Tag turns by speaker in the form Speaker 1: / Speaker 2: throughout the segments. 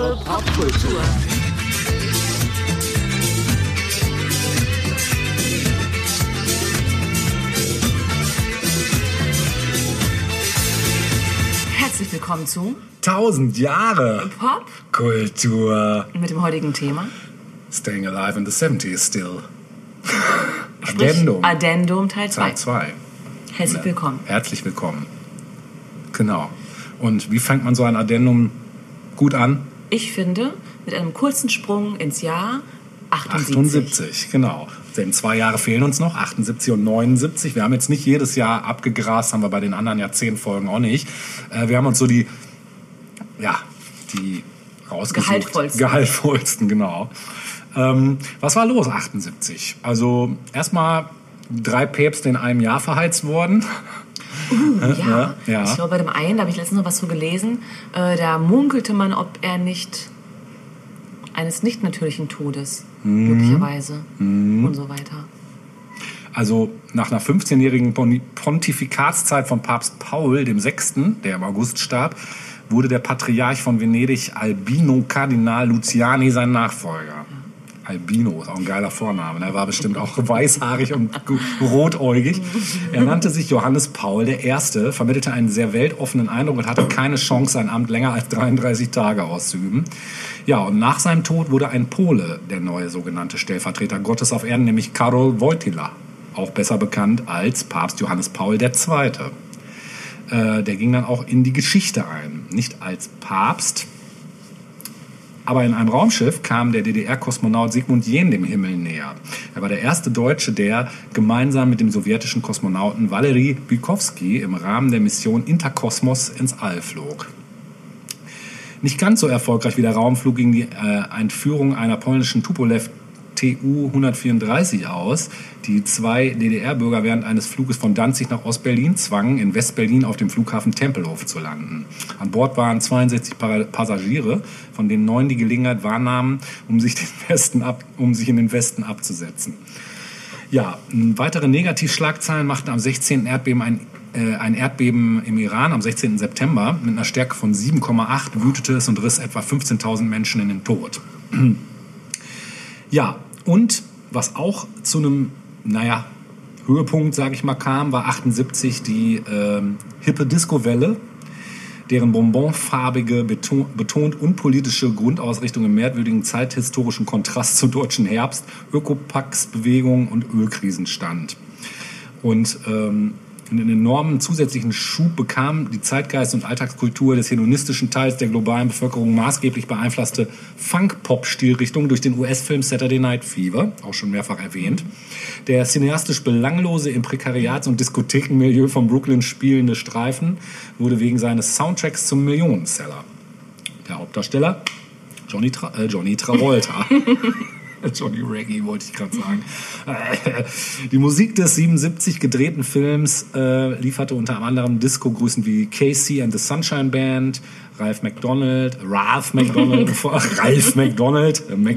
Speaker 1: Jahre Popkultur. Herzlich willkommen zu
Speaker 2: 1000 Jahre
Speaker 1: Pop
Speaker 2: Kultur.
Speaker 1: mit dem heutigen Thema.
Speaker 2: Staying alive in the 70s still.
Speaker 1: Sprich,
Speaker 2: Addendum.
Speaker 1: Addendum Teil 2.
Speaker 2: Teil 2.
Speaker 1: Herzlich willkommen.
Speaker 2: Herzlich willkommen. Genau. Und wie fängt man so ein Addendum gut an?
Speaker 1: Ich finde, mit einem kurzen Sprung ins Jahr 78.
Speaker 2: 78, genau. Denn zwei Jahre fehlen uns noch, 78 und 79. Wir haben jetzt nicht jedes Jahr abgegrast, haben wir bei den anderen ja zehn Folgen auch nicht. Äh, wir haben uns so die, ja, die rausgesucht.
Speaker 1: Gehaltvollsten.
Speaker 2: Gehaltvollsten, genau. Ähm, was war los 78? Also erstmal drei Päpste in einem Jahr verheizt worden.
Speaker 1: Ja,
Speaker 2: ja.
Speaker 1: ich glaube, bei dem einen, da habe ich letztens noch was so gelesen, äh, da munkelte man, ob er nicht eines nicht natürlichen Todes,
Speaker 2: Mhm.
Speaker 1: möglicherweise und so weiter.
Speaker 2: Also nach einer 15-jährigen Pon- Pontifikatszeit von Papst Paul dem VI., der im August starb, wurde der Patriarch von Venedig Albino Kardinal Luciani sein Nachfolger. Albino ist auch ein geiler Vorname. ne? Er war bestimmt auch weißhaarig und rotäugig. Er nannte sich Johannes Paul I., vermittelte einen sehr weltoffenen Eindruck und hatte keine Chance, sein Amt länger als 33 Tage auszuüben. Ja, und nach seinem Tod wurde ein Pole der neue sogenannte Stellvertreter Gottes auf Erden, nämlich Karol Wojtyla, auch besser bekannt als Papst Johannes Paul II. Äh, der ging dann auch in die Geschichte ein. Nicht als Papst, aber in einem Raumschiff kam der DDR-Kosmonaut Sigmund Jähn dem Himmel näher. Er war der erste Deutsche, der gemeinsam mit dem sowjetischen Kosmonauten Valery Bykowski im Rahmen der Mission Interkosmos ins All flog. Nicht ganz so erfolgreich wie der Raumflug ging die äh, Entführung einer polnischen Tupolev TU-134 aus, die zwei DDR-Bürger während eines Fluges von Danzig nach Ostberlin zwangen, in Westberlin auf dem Flughafen Tempelhof zu landen. An Bord waren 62 Pa- Passagiere, von denen neun die Gelegenheit wahrnahmen, um sich, den Westen ab, um sich in den Westen abzusetzen. Ja, weitere Negativschlagzeilen machten am 16. Erdbeben ein, äh, ein Erdbeben im Iran am 16. September. Mit einer Stärke von 7,8 wütete es und riss etwa 15.000 Menschen in den Tod. Ja, und was auch zu einem, naja, Höhepunkt, sage ich mal, kam, war 78 die ähm, hippe Disco-Welle, deren bonbonfarbige, beton, betont unpolitische Grundausrichtung im merkwürdigen zeithistorischen Kontrast zur deutschen Herbst, Ökopax-Bewegung und Ölkrisen stand. Und ähm, einen enormen zusätzlichen Schub bekam die Zeitgeist- und Alltagskultur des hedonistischen Teils der globalen Bevölkerung maßgeblich beeinflusste Funk-Pop-Stilrichtung durch den US-Film Saturday Night Fever, auch schon mehrfach erwähnt. Der cineastisch belanglose im Prekariats- und Diskothekenmilieu von Brooklyn spielende Streifen wurde wegen seines Soundtracks zum Millionenseller. Der Hauptdarsteller Johnny, Tra äh, Johnny Travolta. Johnny Reggae wollte ich gerade sagen. Die Musik des 77 gedrehten Films äh, lieferte unter anderem Disco-Größen wie Casey and the Sunshine Band, Ralph McDonald, Ralph McDonald, Ralph McDonald, äh, Mac,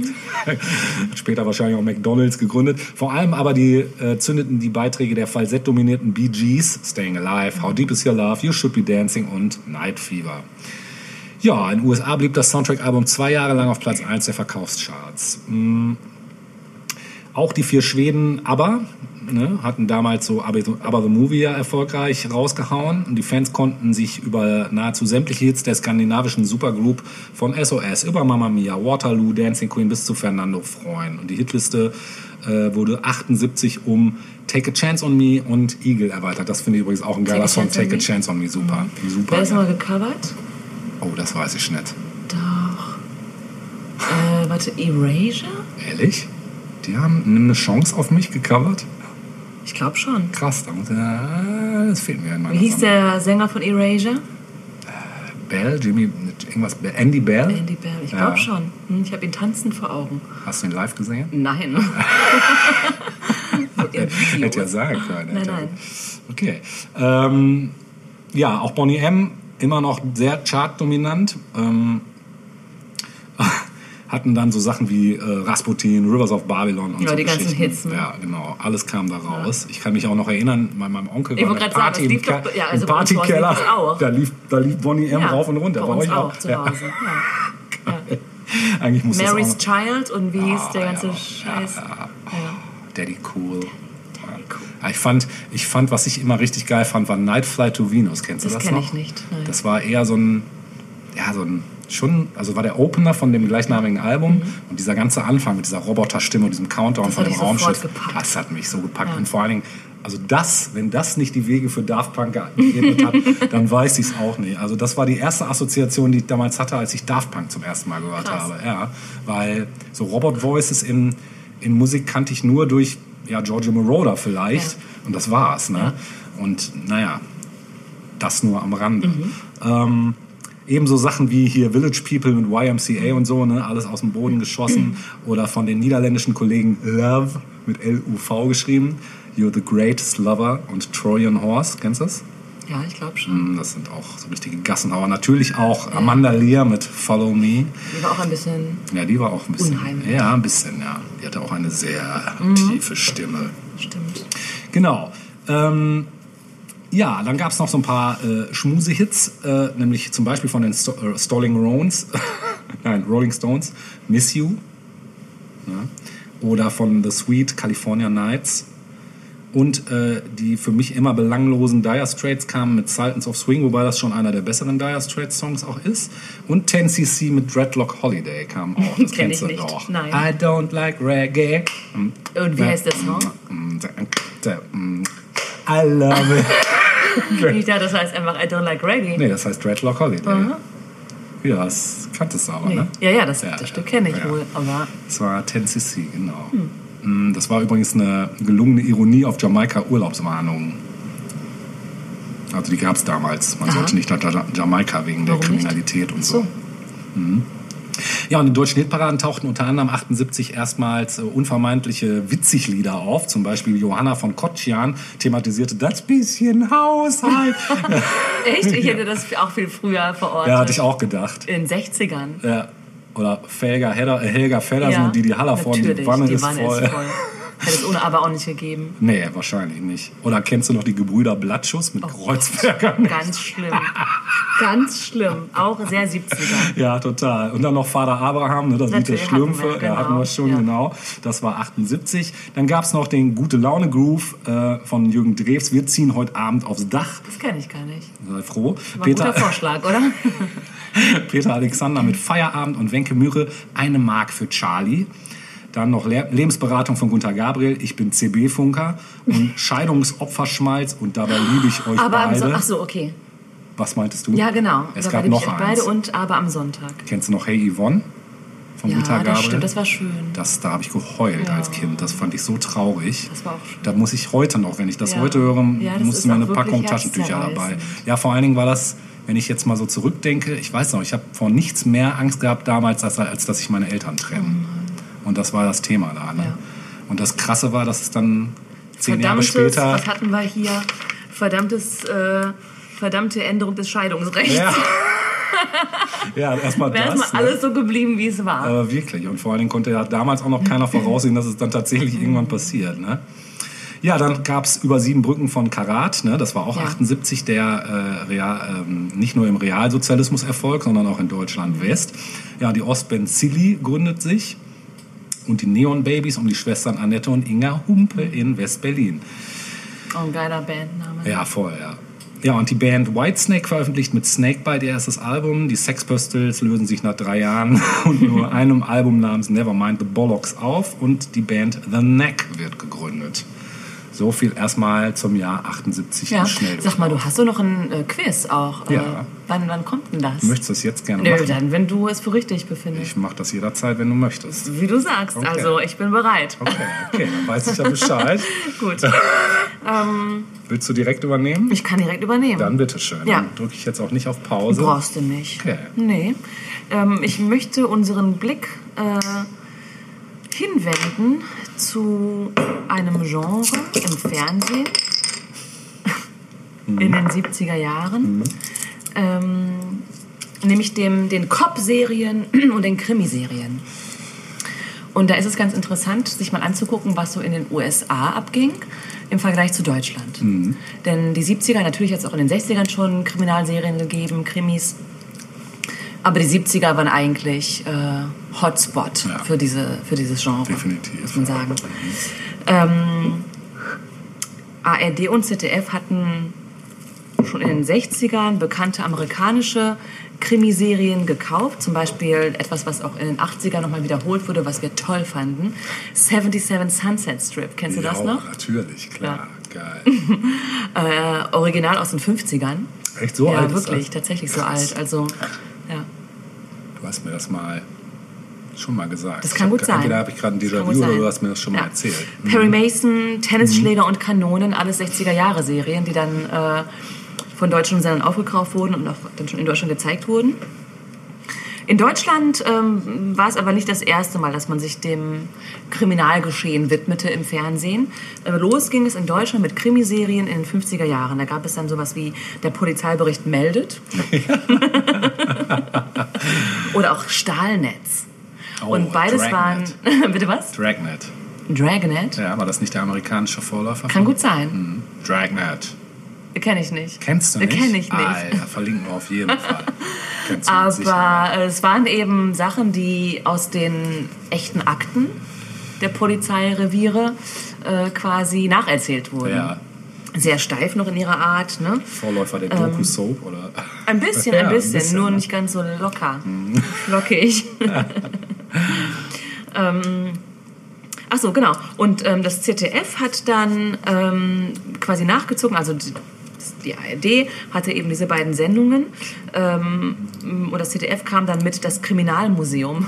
Speaker 2: später wahrscheinlich auch McDonalds gegründet. Vor allem aber die äh, zündeten die Beiträge der falsettdominierten Bee Gees, Staying Alive, How Deep Is Your Love, You Should Be Dancing und Night Fever. Ja, in den USA blieb das Soundtrack-Album zwei Jahre lang auf Platz 1 der Verkaufscharts. Mm. Auch die vier Schweden ABBA ne, hatten damals so ABBA the Movie ja erfolgreich rausgehauen. Und die Fans konnten sich über nahezu sämtliche Hits der skandinavischen Supergroup von SOS über Mamma Mia, Waterloo, Dancing Queen bis zu Fernando freuen. Und die Hitliste äh, wurde 78 um Take a Chance on Me und Eagle erweitert. Das finde ich übrigens auch ein geiler Song. Take a? Chance on Me, super. super
Speaker 1: Wer ist nochmal gecovert?
Speaker 2: Oh, das weiß ich nicht.
Speaker 1: Doch. Äh, warte, Erasure?
Speaker 2: Ehrlich? Die haben eine Chance auf mich gecovert?
Speaker 1: Ich glaube schon.
Speaker 2: Krass, da muss äh, das fehlt mir in meiner
Speaker 1: Wie hieß
Speaker 2: Sammlung.
Speaker 1: der Sänger von Erasure?
Speaker 2: Bell, Jimmy, irgendwas, Andy Bell?
Speaker 1: Andy Bell. Ich
Speaker 2: Ja.
Speaker 1: glaube schon. Hm, Ich habe ihn tanzend vor Augen.
Speaker 2: Hast du ihn live gesehen?
Speaker 1: Nein.
Speaker 2: Hätte ja sagen können.
Speaker 1: Nein, nein.
Speaker 2: Okay. Ähm, ja, auch Bonnie M. immer noch sehr chartdominant. Ähm, hatten dann so Sachen wie äh, Rasputin, Rivers of Babylon und
Speaker 1: Ja,
Speaker 2: so
Speaker 1: die ganzen. Hits, ne?
Speaker 2: Ja, genau. Alles kam da raus. Ich kann mich auch noch erinnern, bei meinem Onkel
Speaker 1: Ich
Speaker 2: war eine
Speaker 1: gerade sagen,
Speaker 2: Party
Speaker 1: lief
Speaker 2: im, Ke-
Speaker 1: doch- ja, also
Speaker 2: Partykeller. Da lief, da lief Bonnie M.
Speaker 1: Ja,
Speaker 2: rauf und runter.
Speaker 1: Bei
Speaker 2: Bei
Speaker 1: uns
Speaker 2: euch
Speaker 1: auch zu
Speaker 2: Ja.
Speaker 1: Hause. Ja.
Speaker 2: Eigentlich muss
Speaker 1: Mary's Child und wie hieß
Speaker 2: Ah,
Speaker 1: der ganze
Speaker 2: ja,
Speaker 1: Scheiß?
Speaker 2: Ja, ja.
Speaker 1: Ja.
Speaker 2: Daddy Cool. Ja, Ich fand, ich fand, was ich immer richtig geil fand, war Night Flight to Venus. Kennst du
Speaker 1: Das
Speaker 2: das,
Speaker 1: kenn
Speaker 2: noch?
Speaker 1: ich nicht, nein.
Speaker 2: Das war eher so ein, ja, so ein, schon, also war der Opener von dem gleichnamigen Album und dieser ganze Anfang mit dieser Roboterstimme und diesem Countdown
Speaker 1: Mhm. Das
Speaker 2: von dem Raumschiff,
Speaker 1: gepackt.
Speaker 2: das hat mich so gepackt.
Speaker 1: Ja.
Speaker 2: Und vor allen Dingen, also das, wenn das nicht die Wege für Daft Punk geebnet hat, dann weiß ich es auch nicht. Also das war die erste Assoziation, die ich damals hatte, als ich Daft Punk zum ersten Mal gehört
Speaker 1: Krass.
Speaker 2: habe. Ja, weil so Robot Voices in, in Musik kannte ich nur durch ja, Giorgio Moroder vielleicht
Speaker 1: Ja.
Speaker 2: und das war's. Ne? Und naja, das nur am Rande.
Speaker 1: Mhm.
Speaker 2: Ähm, ebenso Sachen wie hier Village People mit YMCA und so, ne, alles aus dem Boden geschossen. Oder von den niederländischen Kollegen Love mit L-U-V geschrieben. You're the greatest lover und Trojan Horse, kennst du das?
Speaker 1: Ja, ich glaube schon.
Speaker 2: Mm, Das sind auch so richtige Gassenhauer. Natürlich auch Amanda Lear mit Follow Me.
Speaker 1: Die war auch ein bisschen.
Speaker 2: Ja, die war auch ein bisschen.
Speaker 1: Unheimlich. Mhm.
Speaker 2: Ja, ein bisschen, ja. Die hatte auch eine sehr tiefe Stimme.
Speaker 1: Stimmt.
Speaker 2: Genau. Ähm, ja, dann gab es noch so ein paar äh, Schmuse-Hits, äh, nämlich zum Beispiel von den Sto äh, Stalling Rones, nein, Rolling Stones, Miss You. Ja. Oder von The Sweet California Nights. Und äh, die für mich immer belanglosen Dire Straits kamen mit Sultans of Swing, wobei das schon einer der besseren Dire Straits Songs auch ist. Und 10cc mit Dreadlock Holiday kam auch. Das
Speaker 1: Kenn
Speaker 2: kennst
Speaker 1: ich
Speaker 2: du
Speaker 1: nicht.
Speaker 2: doch.
Speaker 1: Nein.
Speaker 2: I don't like reggae.
Speaker 1: Und wie heißt der Song?
Speaker 2: I love it.
Speaker 1: Ich dachte, das heißt einfach I don't like reggae.
Speaker 2: Nee, das heißt Dreadlock Holiday.
Speaker 1: Aha.
Speaker 2: Ja, das kanntest du aber,
Speaker 1: Nee.
Speaker 2: ne?
Speaker 1: Ja, ja, das,
Speaker 2: Ja,
Speaker 1: das. Stück kenne ich
Speaker 2: Ja.
Speaker 1: wohl. Aber
Speaker 2: Das war 10cc, genau. Mm, Das war übrigens eine gelungene Ironie auf Jamaika-Urlaubswarnungen. Also die gab es damals. Man
Speaker 1: Aha.
Speaker 2: sollte nicht nach Ja- Jamaika wegen der
Speaker 1: Warum nicht?
Speaker 2: Kriminalität und
Speaker 1: so.
Speaker 2: so. Ja, und in deutschen Hitparaden tauchten unter anderem 78 erstmals äh, unvermeintliche Witzig-Lieder auf. Zum Beispiel Johanna von Kotschan thematisierte das bisschen Haushalt.
Speaker 1: Echt? Ich hätte das auch viel früher verortet.
Speaker 2: ja, hatte ich auch gedacht.
Speaker 1: In den 60ern.
Speaker 2: Ja. Oder Felga, Hedder, äh, Helga Feddersen
Speaker 1: Ja,
Speaker 2: und Didi Hallervorden, die Wanne,
Speaker 1: die
Speaker 2: ist,
Speaker 1: Wanne
Speaker 2: voll.
Speaker 1: ist voll. Hätte es ohne aber auch nicht gegeben.
Speaker 2: Nee, wahrscheinlich nicht. Oder kennst du noch die Gebrüder Blattschuss mit Kreuzberger?
Speaker 1: Ganz schlimm. Ganz schlimm. Auch sehr 70er.
Speaker 2: Ja, total. Und dann noch Vater Abraham, ne, das Lied der
Speaker 1: hatten wir,
Speaker 2: Schlümpfe. Ja,
Speaker 1: genau.
Speaker 2: hatten wir schon,
Speaker 1: Ja.
Speaker 2: genau. Das war 78. Dann gab es noch den Gute Laune Groove äh, von Jürgen Drews. Wir ziehen heute Abend aufs Dach.
Speaker 1: Das kenne ich gar nicht.
Speaker 2: Sei froh.
Speaker 1: War ein guter
Speaker 2: Peter,
Speaker 1: Vorschlag, oder?
Speaker 2: Peter Alexander mit Feierabend und Wenke Mühre. Eine Mark für Charlie. Dann noch Le Lebensberatung von Gunter Gabriel. Ich bin CB-Funker. Und Scheidungsopferschmalz. Und dabei liebe ich euch
Speaker 1: Aber am
Speaker 2: beide.
Speaker 1: Sonntag. Ach so, okay.
Speaker 2: Was meintest du?
Speaker 1: Ja, genau.
Speaker 2: Es
Speaker 1: Dabei
Speaker 2: gab noch
Speaker 1: ich euch
Speaker 2: eins.
Speaker 1: beide und aber am Sonntag.
Speaker 2: Kennst du noch Hey Yvonne? Von
Speaker 1: Ja,
Speaker 2: Gunter Gabriel?
Speaker 1: das stimmt. Das war schön.
Speaker 2: Das, da habe ich geheult
Speaker 1: Ja.
Speaker 2: als Kind. Das fand ich so traurig.
Speaker 1: Das war auch schön.
Speaker 2: Da muss ich heute noch, wenn ich das
Speaker 1: Ja.
Speaker 2: heute höre,
Speaker 1: Ja,
Speaker 2: musste mir eine Packung Taschentücher dabei. Ja, vor allen Dingen war das, wenn ich jetzt mal so zurückdenke, ich weiß noch, ich habe vor nichts mehr Angst gehabt damals, als, als dass sich meine Eltern trennen. Und das war das Thema da. Ne?
Speaker 1: Oh Ja.
Speaker 2: Und das Krasse war, dass es dann zehn Jahre später.
Speaker 1: was hatten wir hier? Verdammtes, äh, verdammte Änderung des Scheidungsrechts.
Speaker 2: Ja, ja erstmal das.
Speaker 1: erstmal
Speaker 2: ne?
Speaker 1: alles so geblieben, wie es war.
Speaker 2: Aber wirklich. Und vor allen Dingen konnte ja damals auch noch keiner voraussehen, dass es dann tatsächlich irgendwann passiert. Ne? Ja, dann gab es über sieben Brücken von Karat. Ne? Das war auch
Speaker 1: Ja.
Speaker 2: 78 der äh, Real, ähm, nicht nur im Realsozialismus Erfolg, sondern auch in Deutschland West. Ja, die Ostband Silly gründet sich. Und die Neon Babies um die Schwestern Annette und Inga Humpe in West-Berlin.
Speaker 1: Oh, ein geiler Bandname.
Speaker 2: Ja, voll, ja. Ja, und die Band Whitesnake veröffentlicht mit Snakebite ihr erstes Album. Die Sex Pistols lösen sich nach drei Jahren und nur einem Album namens Nevermind the Bollocks auf und die Band The Neck wird gegründet. So viel erstmal zum Jahr 78
Speaker 1: Ja.
Speaker 2: Schnell.
Speaker 1: Sag mal, du hast doch noch ein äh, Quiz auch. Äh,
Speaker 2: Ja.
Speaker 1: wann, wann kommt denn das?
Speaker 2: Du möchtest das jetzt gerne
Speaker 1: Nö,
Speaker 2: machen?
Speaker 1: dann, wenn du es für richtig befindest.
Speaker 2: Ich mache das jederzeit, wenn du möchtest.
Speaker 1: Wie du sagst.
Speaker 2: Okay.
Speaker 1: Also, ich bin bereit.
Speaker 2: Okay, okay, dann weiß ich ja Bescheid.
Speaker 1: Gut.
Speaker 2: Willst du direkt übernehmen?
Speaker 1: Ich kann direkt übernehmen.
Speaker 2: Dann bitteschön.
Speaker 1: Ja.
Speaker 2: Dann drücke ich jetzt auch nicht auf Pause.
Speaker 1: Brauchst du nicht.
Speaker 2: Okay.
Speaker 1: Nee. Ähm, ich möchte unseren Blick äh, hinwenden zu einem Genre im Fernsehen in den 70er Jahren. Ähm, nämlich dem, den Cop-Serien und den Krimiserien. Und da ist es ganz interessant, sich mal anzugucken, was so in den USA abging im Vergleich zu Deutschland. Denn die 70er, natürlich hat es auch in den 60ern schon Kriminalserien gegeben, Krimis. Aber die 70er waren eigentlich äh, Hotspot
Speaker 2: Ja.
Speaker 1: für, diese, für dieses Genre.
Speaker 2: Definitiv.
Speaker 1: Muss man sagen. Ähm, ARD und ZDF hatten schon in den 60ern bekannte amerikanische Krimiserien gekauft. Zum Beispiel etwas, was auch in den 80ern nochmal wiederholt wurde, was wir toll fanden. 77 Sunset Strip. Kennst du das
Speaker 2: ja,
Speaker 1: noch?
Speaker 2: natürlich, klar. Geil.
Speaker 1: Äh, original aus den 50ern.
Speaker 2: Echt so
Speaker 1: ja,
Speaker 2: alt? ist
Speaker 1: wirklich,
Speaker 2: das?
Speaker 1: tatsächlich so alt. Also, ja.
Speaker 2: Du hast mir das mal schon mal gesagt.
Speaker 1: Das kann gut
Speaker 2: hab,
Speaker 1: sein.
Speaker 2: Entweder habe ich gerade ein Déjà-vu oder du hast mir das schon mal
Speaker 1: Ja.
Speaker 2: erzählt.
Speaker 1: Perry Mason, Tennisschläger und Kanonen, alles 60er-Jahre-Serien, die dann äh, von deutschen Sendern aufgekauft wurden und auch dann schon in Deutschland gezeigt wurden. In Deutschland ähm, war es aber nicht das erste Mal, dass man sich dem Kriminalgeschehen widmete im Fernsehen. Äh, los ging es in Deutschland mit Krimiserien in den 50er Jahren. Da gab es dann sowas wie der Polizeibericht meldet. Oder auch Stahlnetz.
Speaker 2: Oh,
Speaker 1: und beides
Speaker 2: Dragnet.
Speaker 1: waren. Bitte was?
Speaker 2: Dragnet.
Speaker 1: Dragnet?
Speaker 2: Ja, war das nicht der amerikanische Vorläufer?
Speaker 1: Kann
Speaker 2: von-
Speaker 1: gut sein.
Speaker 2: Mhm. Dragnet.
Speaker 1: Kenne ich nicht.
Speaker 2: Kennst du nicht?
Speaker 1: Kenn ich nicht.
Speaker 2: Alter, verlinken wir auf jeden Fall.
Speaker 1: Aber es waren eben Sachen, die aus den echten Akten der Polizeireviere äh, quasi nacherzählt wurden.
Speaker 2: Ja,
Speaker 1: Sehr steif noch in ihrer Art. Ne?
Speaker 2: Vorläufer der Doku-Soap, oder?
Speaker 1: Ein bisschen,
Speaker 2: Ja,
Speaker 1: ein
Speaker 2: ein
Speaker 1: bisschen,
Speaker 2: bisschen,
Speaker 1: nur
Speaker 2: ne?
Speaker 1: nicht ganz so locker, flockig. ähm, ach so, genau. Und ähm, das ZDF hat dann ähm, quasi nachgezogen, also die, ARD hatte eben diese beiden Sendungen ähm, und das ZDF kam dann mit das Kriminalmuseum.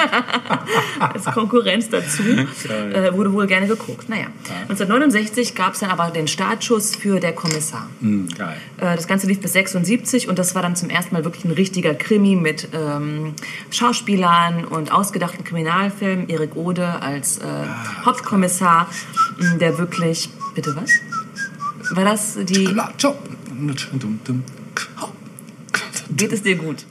Speaker 1: Als Konkurrenz dazu. Äh, wurde wohl gerne geguckt. Naja. 1969 gab es dann aber den Startschuss für Der Kommissar.
Speaker 2: Hm, geil.
Speaker 1: Äh, Das Ganze lief bis 76 und das war dann zum ersten Mal wirklich ein richtiger Krimi mit ähm, Schauspielern und ausgedachten Kriminalfilmen. Erik Ode als äh, Hauptkommissar, mh, der wirklich. Bitte was? War das die. Geht es dir gut?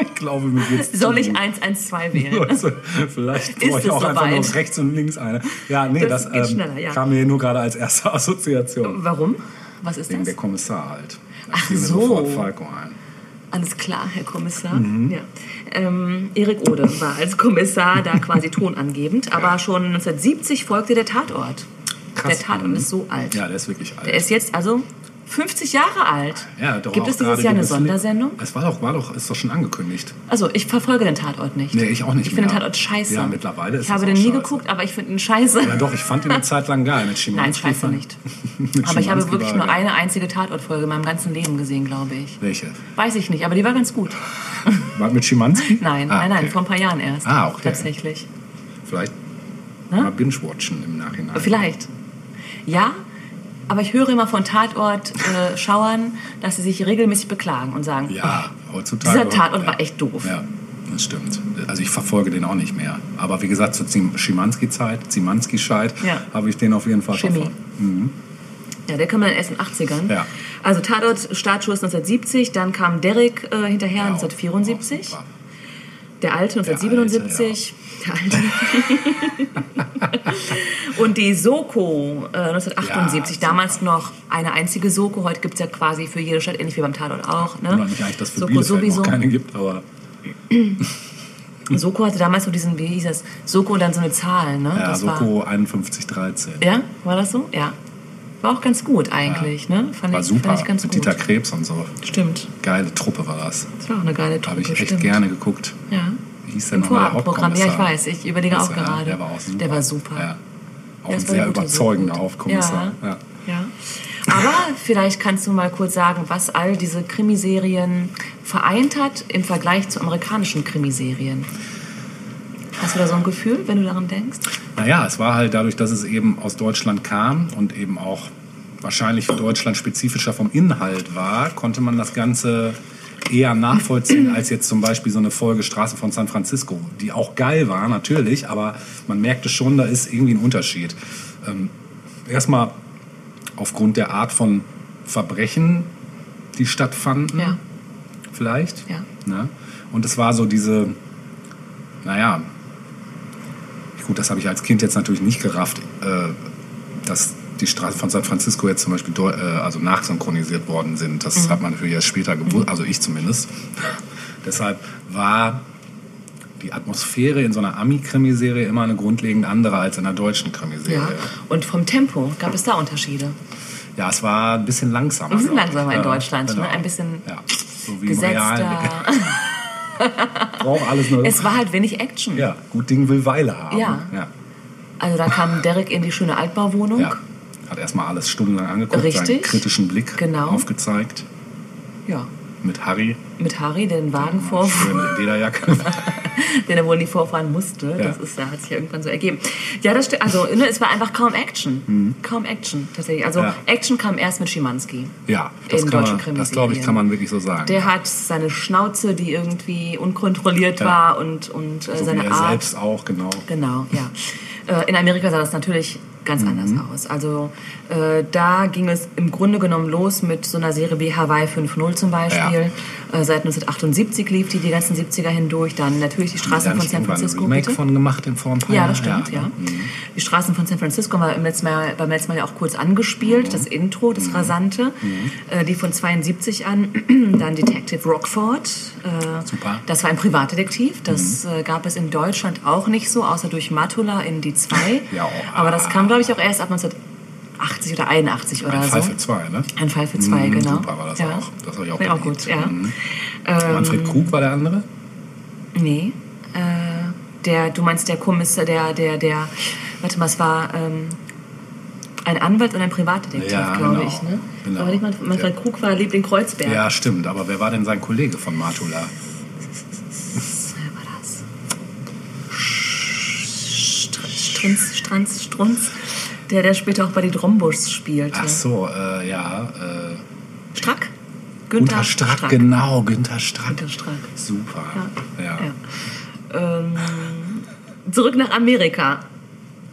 Speaker 2: Ich glaube, mir geht's
Speaker 1: Soll ich
Speaker 2: gut.
Speaker 1: 112 wählen?
Speaker 2: Also, vielleicht brauche ich auch einfach
Speaker 1: soweit?
Speaker 2: noch rechts und links eine. Ja, nee,
Speaker 1: Das
Speaker 2: das, ähm,
Speaker 1: ja.
Speaker 2: kam mir nur gerade als erste Assoziation.
Speaker 1: Warum? Was ist
Speaker 2: Wegen
Speaker 1: das?
Speaker 2: der Kommissar halt. Da
Speaker 1: Ach so.
Speaker 2: sofort Falco ein.
Speaker 1: Alles klar, Herr Kommissar.
Speaker 2: Mhm.
Speaker 1: Ja. Ähm, Erik Ode war als Kommissar da quasi tonangebend, aber schon 1970 folgte der Tatort.
Speaker 2: Krass.
Speaker 1: Der Tatort
Speaker 2: Mhm.
Speaker 1: ist so alt.
Speaker 2: Ja, der ist wirklich alt.
Speaker 1: Der ist jetzt also 50 Jahre alt.
Speaker 2: ja, doch
Speaker 1: Gibt es dieses Jahr eine Sondersendung?
Speaker 2: Es war doch, war doch, ist doch schon angekündigt.
Speaker 1: Also ich verfolge den Tatort nicht.
Speaker 2: Nee, ich auch nicht
Speaker 1: Ich finde den. Tatort scheiße.
Speaker 2: Ja, mittlerweile ist
Speaker 1: Ich habe den nie
Speaker 2: scheiße.
Speaker 1: geguckt, aber ich finde ihn scheiße.
Speaker 2: Ja, doch, ich fand ihn eine Zeit lang geil mit Schimanski.
Speaker 1: Nein, scheiße nicht. Aber ich habe wirklich nur eine einzige Tatortfolge in meinem ganzen Leben gesehen, glaube ich.
Speaker 2: Welche?
Speaker 1: Weiß ich nicht, aber die war ganz gut.
Speaker 2: War mit Schimanski?
Speaker 1: Nein,
Speaker 2: ah,
Speaker 1: nein, nein,
Speaker 2: okay.
Speaker 1: vor ein paar Jahren erst.
Speaker 2: Ah, okay.
Speaker 1: Tatsächlich.
Speaker 2: Vielleicht
Speaker 1: Hä?
Speaker 2: mal binge-watchen im Nachhinein.
Speaker 1: Vielleicht. Ja, aber ich höre immer von Tatort-Schauern, dass sie sich regelmäßig beklagen und sagen,
Speaker 2: Ja, heutzutage.
Speaker 1: dieser Tatort
Speaker 2: ja.
Speaker 1: war echt doof.
Speaker 2: Ja, das stimmt. Also ich verfolge den auch nicht mehr. Aber wie gesagt, zur Schimanski-Zeit, Zimanski-Scheit,
Speaker 1: Ja.
Speaker 2: habe ich den auf jeden Fall
Speaker 1: Chemie.
Speaker 2: verfolgt.
Speaker 1: Ja, der kam dann erst in den 80ern.
Speaker 2: Ja.
Speaker 1: Also Tatort, Startschuss 1970, dann kam Derek äh, hinterher
Speaker 2: Ja,
Speaker 1: 1974,
Speaker 2: super.
Speaker 1: Der alte 1977, der alte. Und die Soko äh, 1978,
Speaker 2: Ja,
Speaker 1: damals noch eine einzige Soko. Heute gibt es ja quasi für jede Stadt, ähnlich wie beim Tatort auch. Ne?
Speaker 2: Wundert mich eigentlich, dass es für
Speaker 1: Soko
Speaker 2: Bielefeld
Speaker 1: sowieso.
Speaker 2: keine gibt, aber
Speaker 1: Soko hatte damals so diesen, wie hieß das? Soko und dann so eine Zahl, ne?
Speaker 2: ja,
Speaker 1: das war,
Speaker 2: Soko 5113.
Speaker 1: ja, war das so? Ja. War auch ganz gut eigentlich, ne? Fand
Speaker 2: War
Speaker 1: ich,
Speaker 2: super,
Speaker 1: Fand ich ganz
Speaker 2: mit
Speaker 1: gut.
Speaker 2: Dieter Krebs und so.
Speaker 1: Stimmt.
Speaker 2: Geile Truppe war das.
Speaker 1: Das war auch eine geile Truppe.
Speaker 2: Habe ich echt
Speaker 1: stimmt.
Speaker 2: gerne geguckt.
Speaker 1: Ja.
Speaker 2: Wie hieß der nochmal der
Speaker 1: ja, ich weiß. Ich überlege auch
Speaker 2: Das, ja,
Speaker 1: gerade.
Speaker 2: Der war auch super.
Speaker 1: Der war super.
Speaker 2: Ja. Auch
Speaker 1: Ja,
Speaker 2: ein sehr überzeugender. Hauptkommissar.
Speaker 1: Ja.
Speaker 2: Ja.
Speaker 1: Ja. Aber vielleicht kannst du mal kurz sagen, was all diese Krimiserien vereint hat im Vergleich zu amerikanischen Krimiserien. Hast du da so ein Gefühl, wenn du daran denkst?
Speaker 2: Naja, es war halt dadurch, dass es eben aus Deutschland kam und eben auch wahrscheinlich für Deutschland spezifischer vom Inhalt war, konnte man das Ganze eher nachvollziehen als jetzt zum Beispiel so eine Folge Straße von San Francisco, die auch geil war natürlich, aber man merkte schon, da ist irgendwie ein Unterschied. Ähm, erstmal aufgrund der Art von Verbrechen, die stattfanden,
Speaker 1: Ja.
Speaker 2: vielleicht.
Speaker 1: Ja.
Speaker 2: Ne? Und es war so diese, naja, gut, das habe ich als Kind jetzt natürlich nicht gerafft, äh, dass die Straßen von San Francisco jetzt zum Beispiel äh, also nachsynchronisiert worden sind. Das hat man natürlich erst später gewusst, also ich zumindest. Deshalb war die Atmosphäre in so einer Ami-Krimiserie immer eine grundlegend andere als in einer deutschen Krimiserie.
Speaker 1: Ja. Und vom Tempo gab es da Unterschiede.
Speaker 2: Ja, es war ein bisschen langsamer.
Speaker 1: Ein bisschen langsamer in Deutschland,
Speaker 2: genau.
Speaker 1: ne? Ein bisschen
Speaker 2: Ja, so wie
Speaker 1: gesetzter.
Speaker 2: Braucht alles nur.
Speaker 1: Es war halt wenig Action.
Speaker 2: ja, gut Ding will Weile haben.
Speaker 1: Ja.
Speaker 2: ja.
Speaker 1: Also da kam Derek in die schöne Altbauwohnung.
Speaker 2: Ja. Hat erstmal alles stundenlang angeguckt, seinen
Speaker 1: Richtig.
Speaker 2: kritischen Blick
Speaker 1: Genau.
Speaker 2: aufgezeigt.
Speaker 1: Ja.
Speaker 2: Mit Harry,
Speaker 1: Mit Harry, der den Wagen vor,
Speaker 2: schöne Lederjacke.
Speaker 1: den er wohl nie vorfahren musste.
Speaker 2: Ja.
Speaker 1: Das ist, da hat sich ja irgendwann so ergeben. Ja, das stimmt. Also ne, es war einfach kaum Action. Kaum Action tatsächlich. Also
Speaker 2: Mhm. Ja.
Speaker 1: Action kam erst mit Schimanski.
Speaker 2: ja, das, kann
Speaker 1: deutschen
Speaker 2: man, das glaube ich, kann man wirklich so sagen.
Speaker 1: Der hat seine Schnauze, die irgendwie unkontrolliert
Speaker 2: Ja.
Speaker 1: war und, und äh,
Speaker 2: so
Speaker 1: seine
Speaker 2: wie er
Speaker 1: Art.
Speaker 2: selbst auch, genau.
Speaker 1: Genau, ja. Äh, In Amerika sah das natürlich ganz
Speaker 2: Mhm.
Speaker 1: anders aus. Also äh, da ging es im Grunde genommen los mit so einer Serie wie Hawaii 5.0 zum Beispiel. Äh, seit 1978 lief die die ganzen 70er hindurch. Dann natürlich die Straßen von San
Speaker 2: irgendwann ein
Speaker 1: Francisco.
Speaker 2: Remake
Speaker 1: Bitte?
Speaker 2: von gemacht in Form
Speaker 1: Ja, das stimmt, ja.
Speaker 2: ne?
Speaker 1: Die Straßen von San Francisco haben wir im letzten Mal, beim letzten Mal ja auch kurz angespielt.
Speaker 2: Mhm.
Speaker 1: Das Intro, das Rasante. Äh, die von 72 an. Dann Detective Rockford. Äh,
Speaker 2: Super.
Speaker 1: Das war ein Privatdetektiv. Das äh, gab es in Deutschland auch nicht so, außer durch Matula in die 2.
Speaker 2: Ja, oh,
Speaker 1: Aber das kam, glaube ich, auch erst ab 1980 oder 81 oder
Speaker 2: Ein
Speaker 1: so.
Speaker 2: Fall für zwei, ne?
Speaker 1: Ein Fall für zwei,
Speaker 2: Mhm,
Speaker 1: genau.
Speaker 2: super war das auch. Das habe ich auch
Speaker 1: Finde auch gut, ja.
Speaker 2: Mhm.
Speaker 1: Ähm,
Speaker 2: Manfred Krug war der andere?
Speaker 1: Nee. Äh, der, du meinst der Kommissar, der, der, der, warte mal, es war ähm, ein Anwalt und ein Privatdetektiv,
Speaker 2: Ja,
Speaker 1: glaube
Speaker 2: genau.
Speaker 1: ich. Ne?
Speaker 2: Genau.
Speaker 1: Aber nicht mal, Manfred Krug war Liebling Kreuzberg.
Speaker 2: Ja, stimmt. Aber wer war denn sein Kollege von Matula?
Speaker 1: Wer war das? Str- Strunz, Stranz, Strunz, der, der später auch bei die Drombuschs spielte.
Speaker 2: Ach so, äh, ja. Äh,
Speaker 1: Strack?
Speaker 2: Günther Strack, genau. Günther Strack.
Speaker 1: Günther Strack.
Speaker 2: Super. Ja.
Speaker 1: Ja. Ähm, zurück nach Amerika.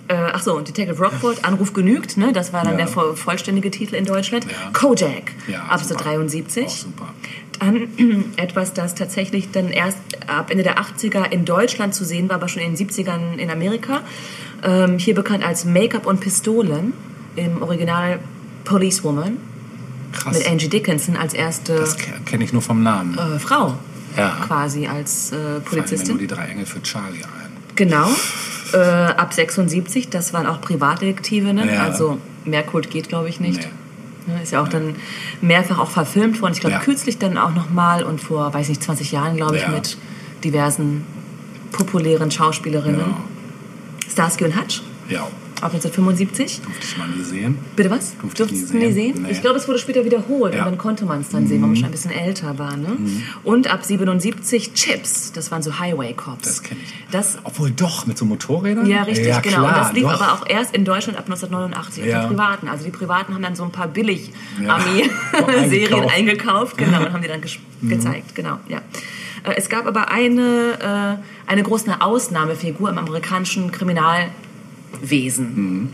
Speaker 1: Äh, ach so, und Detective Rockford, Anruf genügt, ne? das war dann
Speaker 2: Ja.
Speaker 1: der voll, vollständige Titel in Deutschland.
Speaker 2: Ja.
Speaker 1: Kojak,
Speaker 2: Ja,
Speaker 1: ab
Speaker 2: super.
Speaker 1: 73.
Speaker 2: Auch super.
Speaker 1: Dann etwas, das tatsächlich dann erst ab Ende der 80er in Deutschland zu sehen war, aber schon in den 70ern in Amerika. Ähm, hier bekannt als Make-up und Pistolen, im Original Policewoman,
Speaker 2: Krass.
Speaker 1: mit Angie Dickinson als erste
Speaker 2: Das kenne ich nur vom Namen.
Speaker 1: äh, Frau
Speaker 2: Ja.
Speaker 1: quasi als äh,
Speaker 2: Fallen mir nur
Speaker 1: Polizistin.
Speaker 2: die drei Engel für Charlie ein.
Speaker 1: Genau. Äh, ab 76, das waren auch Privatdetektivinnen,
Speaker 2: Ja.
Speaker 1: also mehr Kult geht, glaube ich, nicht.
Speaker 2: Nee.
Speaker 1: Ne, Ist ja auch dann mehrfach auch verfilmt worden. Ich glaube,
Speaker 2: Ja.
Speaker 1: kürzlich dann auch nochmal und vor, weiß nicht, 20 Jahren, glaube ich,
Speaker 2: Ja.
Speaker 1: mit diversen populären Schauspielerinnen. Starsky und Hutch,
Speaker 2: Ja,
Speaker 1: ab 1975.
Speaker 2: durfte ich mal nie sehen.
Speaker 1: Bitte was?
Speaker 2: Durfte ich
Speaker 1: Durftest
Speaker 2: nie
Speaker 1: du nie
Speaker 2: sehen.
Speaker 1: sehen?
Speaker 2: Nee.
Speaker 1: Ich glaube, es wurde später wiederholt
Speaker 2: Ja. Mhm.
Speaker 1: und dann konnte man es dann sehen, weil man schon ein bisschen älter war. Ne? Und ab 77 Chips, das waren so Highway Cops.
Speaker 2: Das kenne ich.
Speaker 1: Das
Speaker 2: Obwohl doch, mit so Motorrädern?
Speaker 1: Ja, richtig,
Speaker 2: ja,
Speaker 1: genau. und das lief
Speaker 2: doch.
Speaker 1: aber auch erst in Deutschland ab 1989
Speaker 2: Ja.
Speaker 1: den Privaten. Also die Privaten haben dann so ein paar. Billig-Armee-Serien
Speaker 2: Eingekauft.
Speaker 1: eingekauft, genau, und haben die dann ges- gezeigt, genau, ja. Äh, Es gab aber eine, äh, eine große Ausnahmefigur im amerikanischen Kriminalwesen.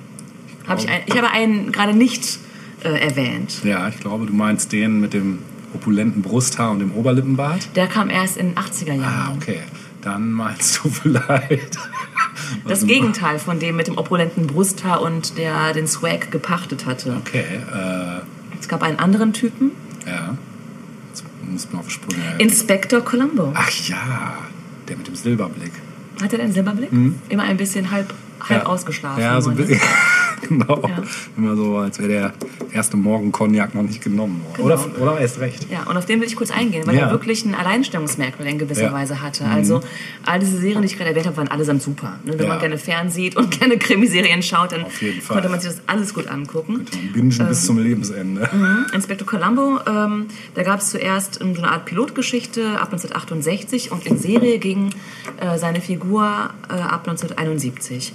Speaker 1: Hab ich, ein, ich habe einen gerade nicht äh, erwähnt.
Speaker 2: Ja, ich glaube, du meinst den mit dem opulenten Brusthaar und dem Oberlippenbart.
Speaker 1: Der kam erst in den 80er Jahren.
Speaker 2: Ah, okay. Dann meinst du vielleicht.
Speaker 1: Das Gegenteil von dem mit dem opulenten Brusthaar und der den Swag gepachtet hatte.
Speaker 2: Okay, äh,
Speaker 1: Es gab einen anderen Typen,
Speaker 2: ja. Auf die Sprünge.
Speaker 1: Inspector Columbo.
Speaker 2: Ach ja, der mit dem Silberblick.
Speaker 1: Hat er den Silberblick? Immer ein bisschen halb, halb
Speaker 2: ja.
Speaker 1: ausgeschlafen.
Speaker 2: Ja, so ein bisschen. genau.
Speaker 1: Ja.
Speaker 2: Immer so, als wäre der erste Morgen Cognac noch nicht genommen worden.
Speaker 1: Genau.
Speaker 2: Oder, oder erst recht.
Speaker 1: Ja, und auf den will ich kurz eingehen, weil
Speaker 2: Ja.
Speaker 1: er wirklich ein Alleinstellungsmerkmal in gewisser
Speaker 2: Ja. Mhm.
Speaker 1: Weise hatte. Also all diese Serien, die ich gerade erwähnt habe, waren allesamt super. Ne? Wenn
Speaker 2: Ja.
Speaker 1: man gerne fernsieht und gerne Krimiserien schaut, dann konnte man sich das alles gut angucken.
Speaker 2: Bingen
Speaker 1: Ähm.
Speaker 2: bis zum Lebensende.
Speaker 1: Inspector Columbo, ähm, da gab es zuerst ähm, so eine Art Pilotgeschichte ab 1968 und in Serie ging äh, seine Figur äh, ab 1971.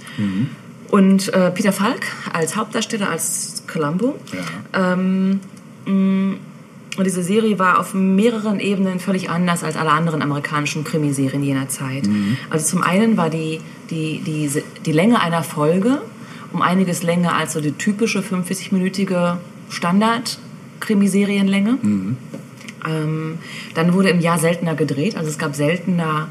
Speaker 1: Und äh, Peter Falk als Hauptdarsteller, als Columbo.
Speaker 2: Ja.
Speaker 1: Ähm, mh, und diese Serie war auf mehreren Ebenen völlig anders als alle anderen amerikanischen Krimiserien jener Zeit. Also zum einen war die, die, die, die Länge einer Folge um einiges länger als so die typische 45-minütige Standard-Krimiserienlänge. Ähm, dann wurde im Jahr seltener gedreht, also es gab seltener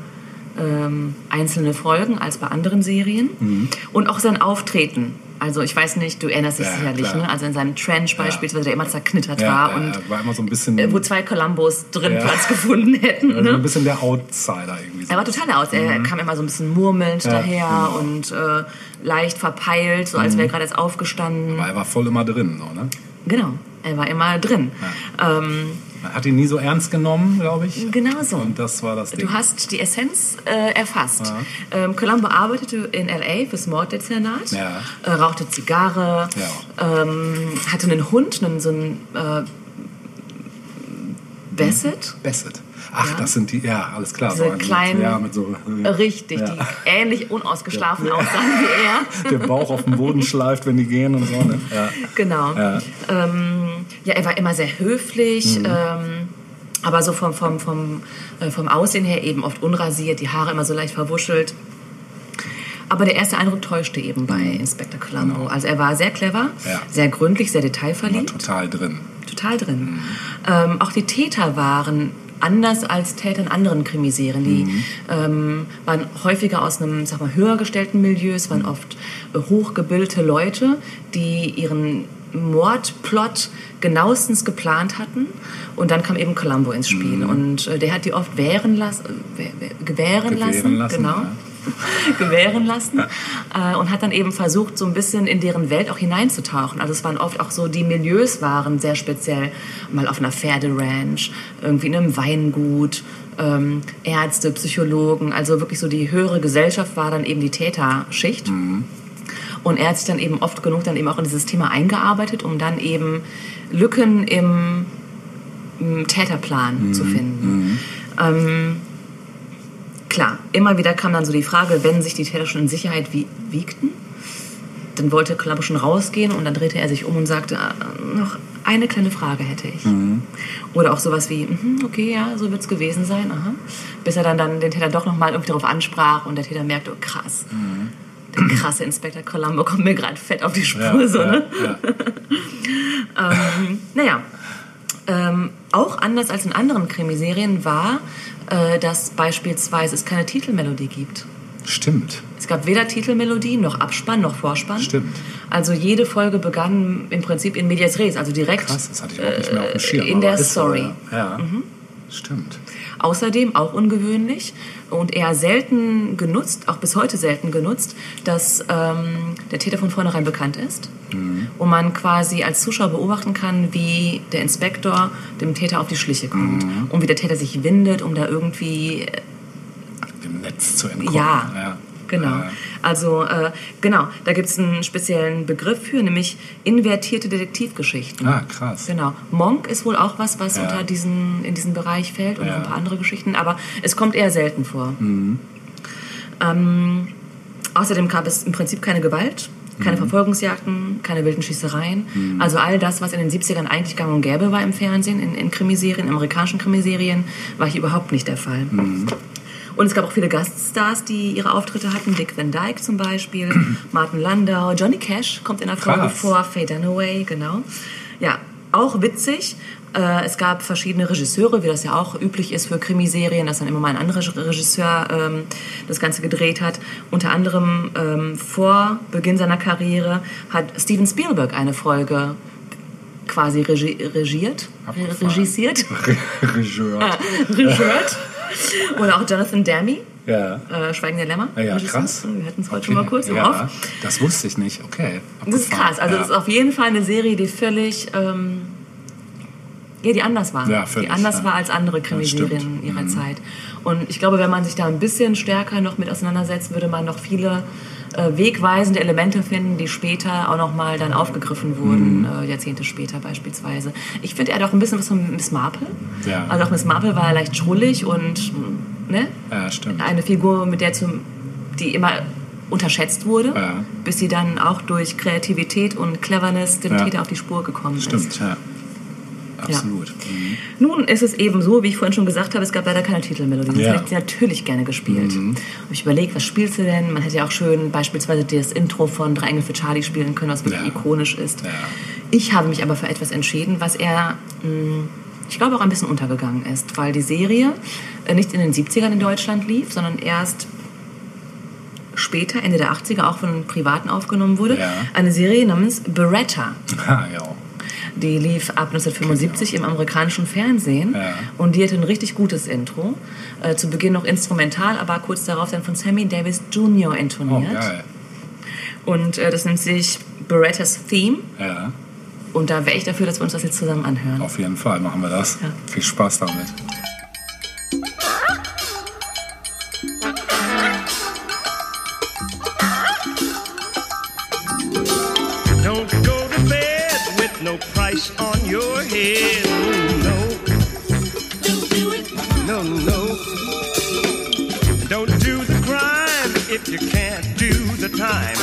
Speaker 1: ähm, einzelne Folgen als bei anderen Serien. Und auch sein Auftreten Also ich weiß nicht, du erinnerst dich
Speaker 2: Ja,
Speaker 1: sicherlich, ne? Also in seinem Trench beispielsweise, der immer zerknittert
Speaker 2: Ja,
Speaker 1: war und
Speaker 2: war immer so ein bisschen,
Speaker 1: äh, wo zwei Columbos drin. Platz gefunden hätten.
Speaker 2: also
Speaker 1: Ne?
Speaker 2: ein bisschen der Outsider irgendwie. So.
Speaker 1: Er war total aus. Er kam immer so ein bisschen murmelnd
Speaker 2: Mhm.
Speaker 1: Daher
Speaker 2: genau.
Speaker 1: und äh, leicht verpeilt, so
Speaker 2: Mhm.
Speaker 1: als wäre er gerade erst aufgestanden.
Speaker 2: Aber er war voll immer drin, so, ne?
Speaker 1: Genau, er war immer drin. Ähm,
Speaker 2: hat ihn nie so ernst genommen, glaube ich.
Speaker 1: genau so.
Speaker 2: Und das war das Ding.
Speaker 1: Du hast die Essenz äh, erfasst. Ähm, Columbo arbeitete in L.A. fürs Morddezernat,
Speaker 2: Ja.
Speaker 1: äh, rauchte Zigarre, ähm, hatte einen Hund, einen, so einen äh, Basset.
Speaker 2: Bassett. Ach,
Speaker 1: Ja.
Speaker 2: das sind die, ja, alles klar.
Speaker 1: Diese
Speaker 2: so ein-
Speaker 1: kleinen-
Speaker 2: ja, mit so,
Speaker 1: Richtig,
Speaker 2: Ja.
Speaker 1: die ähnlich unausgeschlafen aussahen wie er.
Speaker 2: der Bauch auf dem Boden schleift, wenn die gehen und so. Ne? Ja.
Speaker 1: Genau.
Speaker 2: Ja.
Speaker 1: Ähm, ja, er war immer sehr höflich,
Speaker 2: Mhm.
Speaker 1: ähm, aber so vom, vom, vom, äh, vom Aussehen her eben oft unrasiert, die Haare immer so leicht verwuschelt. Aber der erste Eindruck täuschte eben bei Inspector Columbo. Also er war sehr clever,
Speaker 2: Mhm. Ja.
Speaker 1: sehr gründlich, sehr
Speaker 2: War
Speaker 1: detailverliebt,
Speaker 2: total drin.
Speaker 1: total drin. Ähm, auch die Täter waren anders als Täter in anderen Krimiserien. Die
Speaker 2: Mhm.
Speaker 1: ähm, waren häufiger aus einem, sag mal, höher gestellten Milieu. Es
Speaker 2: Mhm.
Speaker 1: waren oft äh, hochgebildete Leute, die ihren Mordplot genauestens geplant hatten. Und dann kam eben Columbo ins Spiel.
Speaker 2: Mhm.
Speaker 1: Und äh, der hat die oft wehren lassen, äh, gewähren, lassen,
Speaker 2: Gewähren lassen,
Speaker 1: genau.
Speaker 2: ja.
Speaker 1: gewähren lassen äh, und hat dann eben versucht, so ein bisschen in deren Welt auch hineinzutauchen. Also es waren oft auch so, die Milieus waren sehr speziell, mal auf einer Pferderanch, irgendwie in einem Weingut, ähm, Ärzte, Psychologen, also wirklich so die höhere Gesellschaft war dann eben die Täterschicht. Und er hat sich dann eben oft genug dann eben auch in dieses Thema eingearbeitet, um dann eben Lücken im, im Täterplan zu finden. Ähm, klar, immer wieder kam dann so die Frage, wenn sich die Täter schon in Sicherheit wie, wiegten, dann wollte Columbo schon rausgehen und dann drehte er sich um und sagte, "Ah, noch eine kleine Frage hätte ich. Oder auch sowas wie, "Mhm, okay, ja, so wird es gewesen sein, aha. Bis er dann, dann den Täter doch nochmal irgendwie darauf ansprach und der Täter merkte, oh krass, der krasse Inspektor Columbo kommt mir gerade fett auf die Spur.
Speaker 2: Ja,
Speaker 1: so,
Speaker 2: ja,
Speaker 1: ne?
Speaker 2: ja.
Speaker 1: Ähm, naja, ähm, auch anders als in anderen Krimiserien war, äh, dass beispielsweise es keine Titelmelodie gibt.
Speaker 2: Stimmt.
Speaker 1: Es gab weder Titelmelodie, noch Abspann, noch Vorspann.
Speaker 2: Stimmt.
Speaker 1: Also jede Folge begann im Prinzip in medias res, also direkt
Speaker 2: Krass, das hatte ich überhaupt nicht mehr auf dem Schirm.
Speaker 1: Äh, in
Speaker 2: aber
Speaker 1: der
Speaker 2: so,
Speaker 1: Story. Mhm.
Speaker 2: Ja, ja. stimmt.
Speaker 1: Außerdem auch ungewöhnlich und eher selten genutzt, auch bis heute selten genutzt, dass ähm, der Täter von vornherein bekannt ist. Und man quasi als Zuschauer beobachten kann, wie der Inspektor dem Täter auf die Schliche kommt. Und wie der Täter sich windet, um da irgendwie äh,
Speaker 2: Dem Netz zu entkommen.
Speaker 1: Ja, genau.
Speaker 2: Ja.
Speaker 1: Also äh, genau, da gibt es einen speziellen Begriff für, nämlich invertierte Detektivgeschichten.
Speaker 2: Ah, krass.
Speaker 1: Genau. Monk ist wohl auch was, was
Speaker 2: Ja.
Speaker 1: unter diesen, in diesen Bereich fällt und
Speaker 2: Ja.
Speaker 1: noch ein paar andere Geschichten, aber es kommt eher selten vor.
Speaker 2: Mhm.
Speaker 1: Ähm, außerdem gab es im Prinzip keine Gewalt, keine
Speaker 2: Mhm.
Speaker 1: Verfolgungsjagden, keine wilden Schießereien. Also all das, was in den 70ern eigentlich gang und gäbe war im Fernsehen, in, in Krimiserien, amerikanischen Krimiserien, war hier überhaupt nicht der Fall.
Speaker 2: Mhm.
Speaker 1: Und es gab auch viele Gaststars, die ihre Auftritte hatten. Dick Van Dyke zum Beispiel, Martin Landau, Johnny Cash kommt in der Folge
Speaker 2: Krass.
Speaker 1: vor, Faye Dunaway, genau. Ja, auch witzig. Äh, es gab verschiedene Regisseure, wie das ja auch üblich ist für Krimiserien, dass dann immer mal ein anderer Regisseur ähm, das Ganze gedreht hat. Unter anderem ähm, vor Beginn seiner Karriere hat Steven Spielberg eine Folge quasi regi regiert, regisiert,
Speaker 2: Regisseur.
Speaker 1: regiert. Oder auch Jonathan Demme,
Speaker 2: Ja.
Speaker 1: äh, Schweigen der Lämmer.
Speaker 2: Ja, ja, krass.
Speaker 1: Wir hatten es heute
Speaker 2: Okay.
Speaker 1: schon mal kurz im
Speaker 2: ja,
Speaker 1: Off.
Speaker 2: Das wusste ich nicht. Okay.
Speaker 1: Das ist
Speaker 2: Abgefahren.
Speaker 1: krass. Also
Speaker 2: ja.
Speaker 1: das ist auf jeden Fall eine Serie, die völlig, ähm, ja, die anders war.
Speaker 2: Ja, völlig,
Speaker 1: die anders
Speaker 2: ja.
Speaker 1: war als andere Krimiserien
Speaker 2: stimmt. Mhm.
Speaker 1: ihrer Zeit. Und ich glaube, wenn man sich da ein bisschen stärker noch mit auseinandersetzt, würde man noch viele äh, wegweisende Elemente finden, die später auch noch mal dann aufgegriffen wurden,
Speaker 2: Mhm.
Speaker 1: äh, Jahrzehnte später beispielsweise. Ich finde, er hat auch ein bisschen was von Miss Marple.
Speaker 2: Ja.
Speaker 1: Also auch Miss Marple war leicht schrullig und ne,
Speaker 2: Ja, stimmt.
Speaker 1: eine Figur, mit der zum, die immer unterschätzt wurde,
Speaker 2: Ja.
Speaker 1: bis sie dann auch durch Kreativität und Cleverness dem
Speaker 2: Ja.
Speaker 1: Täter auf die Spur gekommen
Speaker 2: Stimmt,
Speaker 1: ist.
Speaker 2: ja. Absolut. Mhm.
Speaker 1: Nun ist es eben so, wie ich vorhin schon gesagt habe, es gab leider keine Titelmelodie. Sonst
Speaker 2: Ja. Mhm.
Speaker 1: hätte ich sie natürlich gerne gespielt. Habe ich überlegt, was spielst du denn? Man hätte ja auch schön beispielsweise das Intro von Drei Engel für Charlie spielen können, was wirklich
Speaker 2: Ja.
Speaker 1: ikonisch ist.
Speaker 2: Ja.
Speaker 1: Ich habe mich aber für etwas entschieden, was er, mh, ich glaube, auch ein bisschen untergegangen ist, weil die Serie äh, nicht in den 70ern in Deutschland lief, sondern erst später, Ende der 80er, auch von Privaten aufgenommen wurde.
Speaker 2: Ja.
Speaker 1: Eine Serie namens Beretta.
Speaker 2: Ah, ja.
Speaker 1: Die lief ab 1975 im amerikanischen Fernsehen
Speaker 2: Ja.
Speaker 1: und die hatte ein richtig gutes Intro. Äh, zu Beginn noch instrumental, aber kurz darauf dann von Sammy Davis Jr.
Speaker 2: Oh,
Speaker 1: intoniert.
Speaker 2: geil.
Speaker 1: und äh, das nennt sich Berettas Theme.
Speaker 2: Ja,
Speaker 1: Und da wäre ich dafür, dass wir uns das jetzt zusammen anhören.
Speaker 2: auf jeden Fall machen wir das.
Speaker 1: Ja.
Speaker 2: Viel Spaß damit.
Speaker 3: Price on your head. No,
Speaker 4: Don't do it.
Speaker 3: no, no. Don't do the crime if you can't do the time.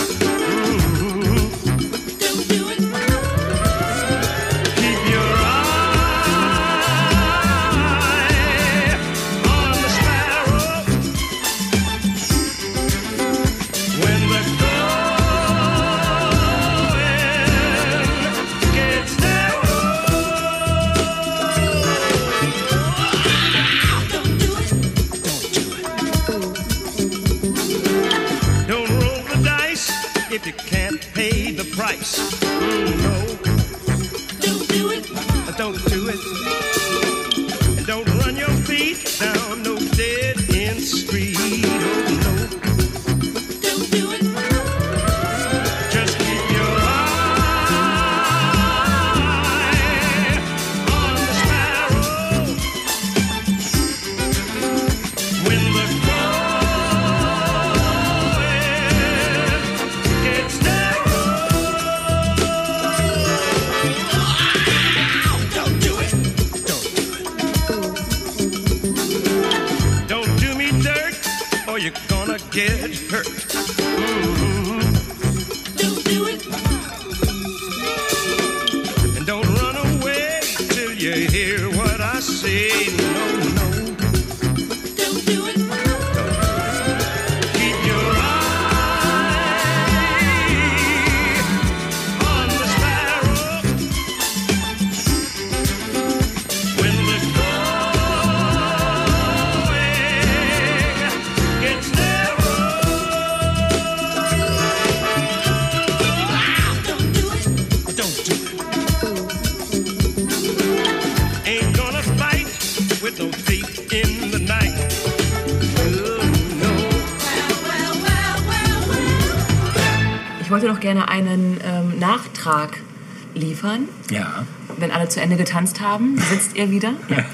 Speaker 1: Haben, sitzt ihr wieder. Ja.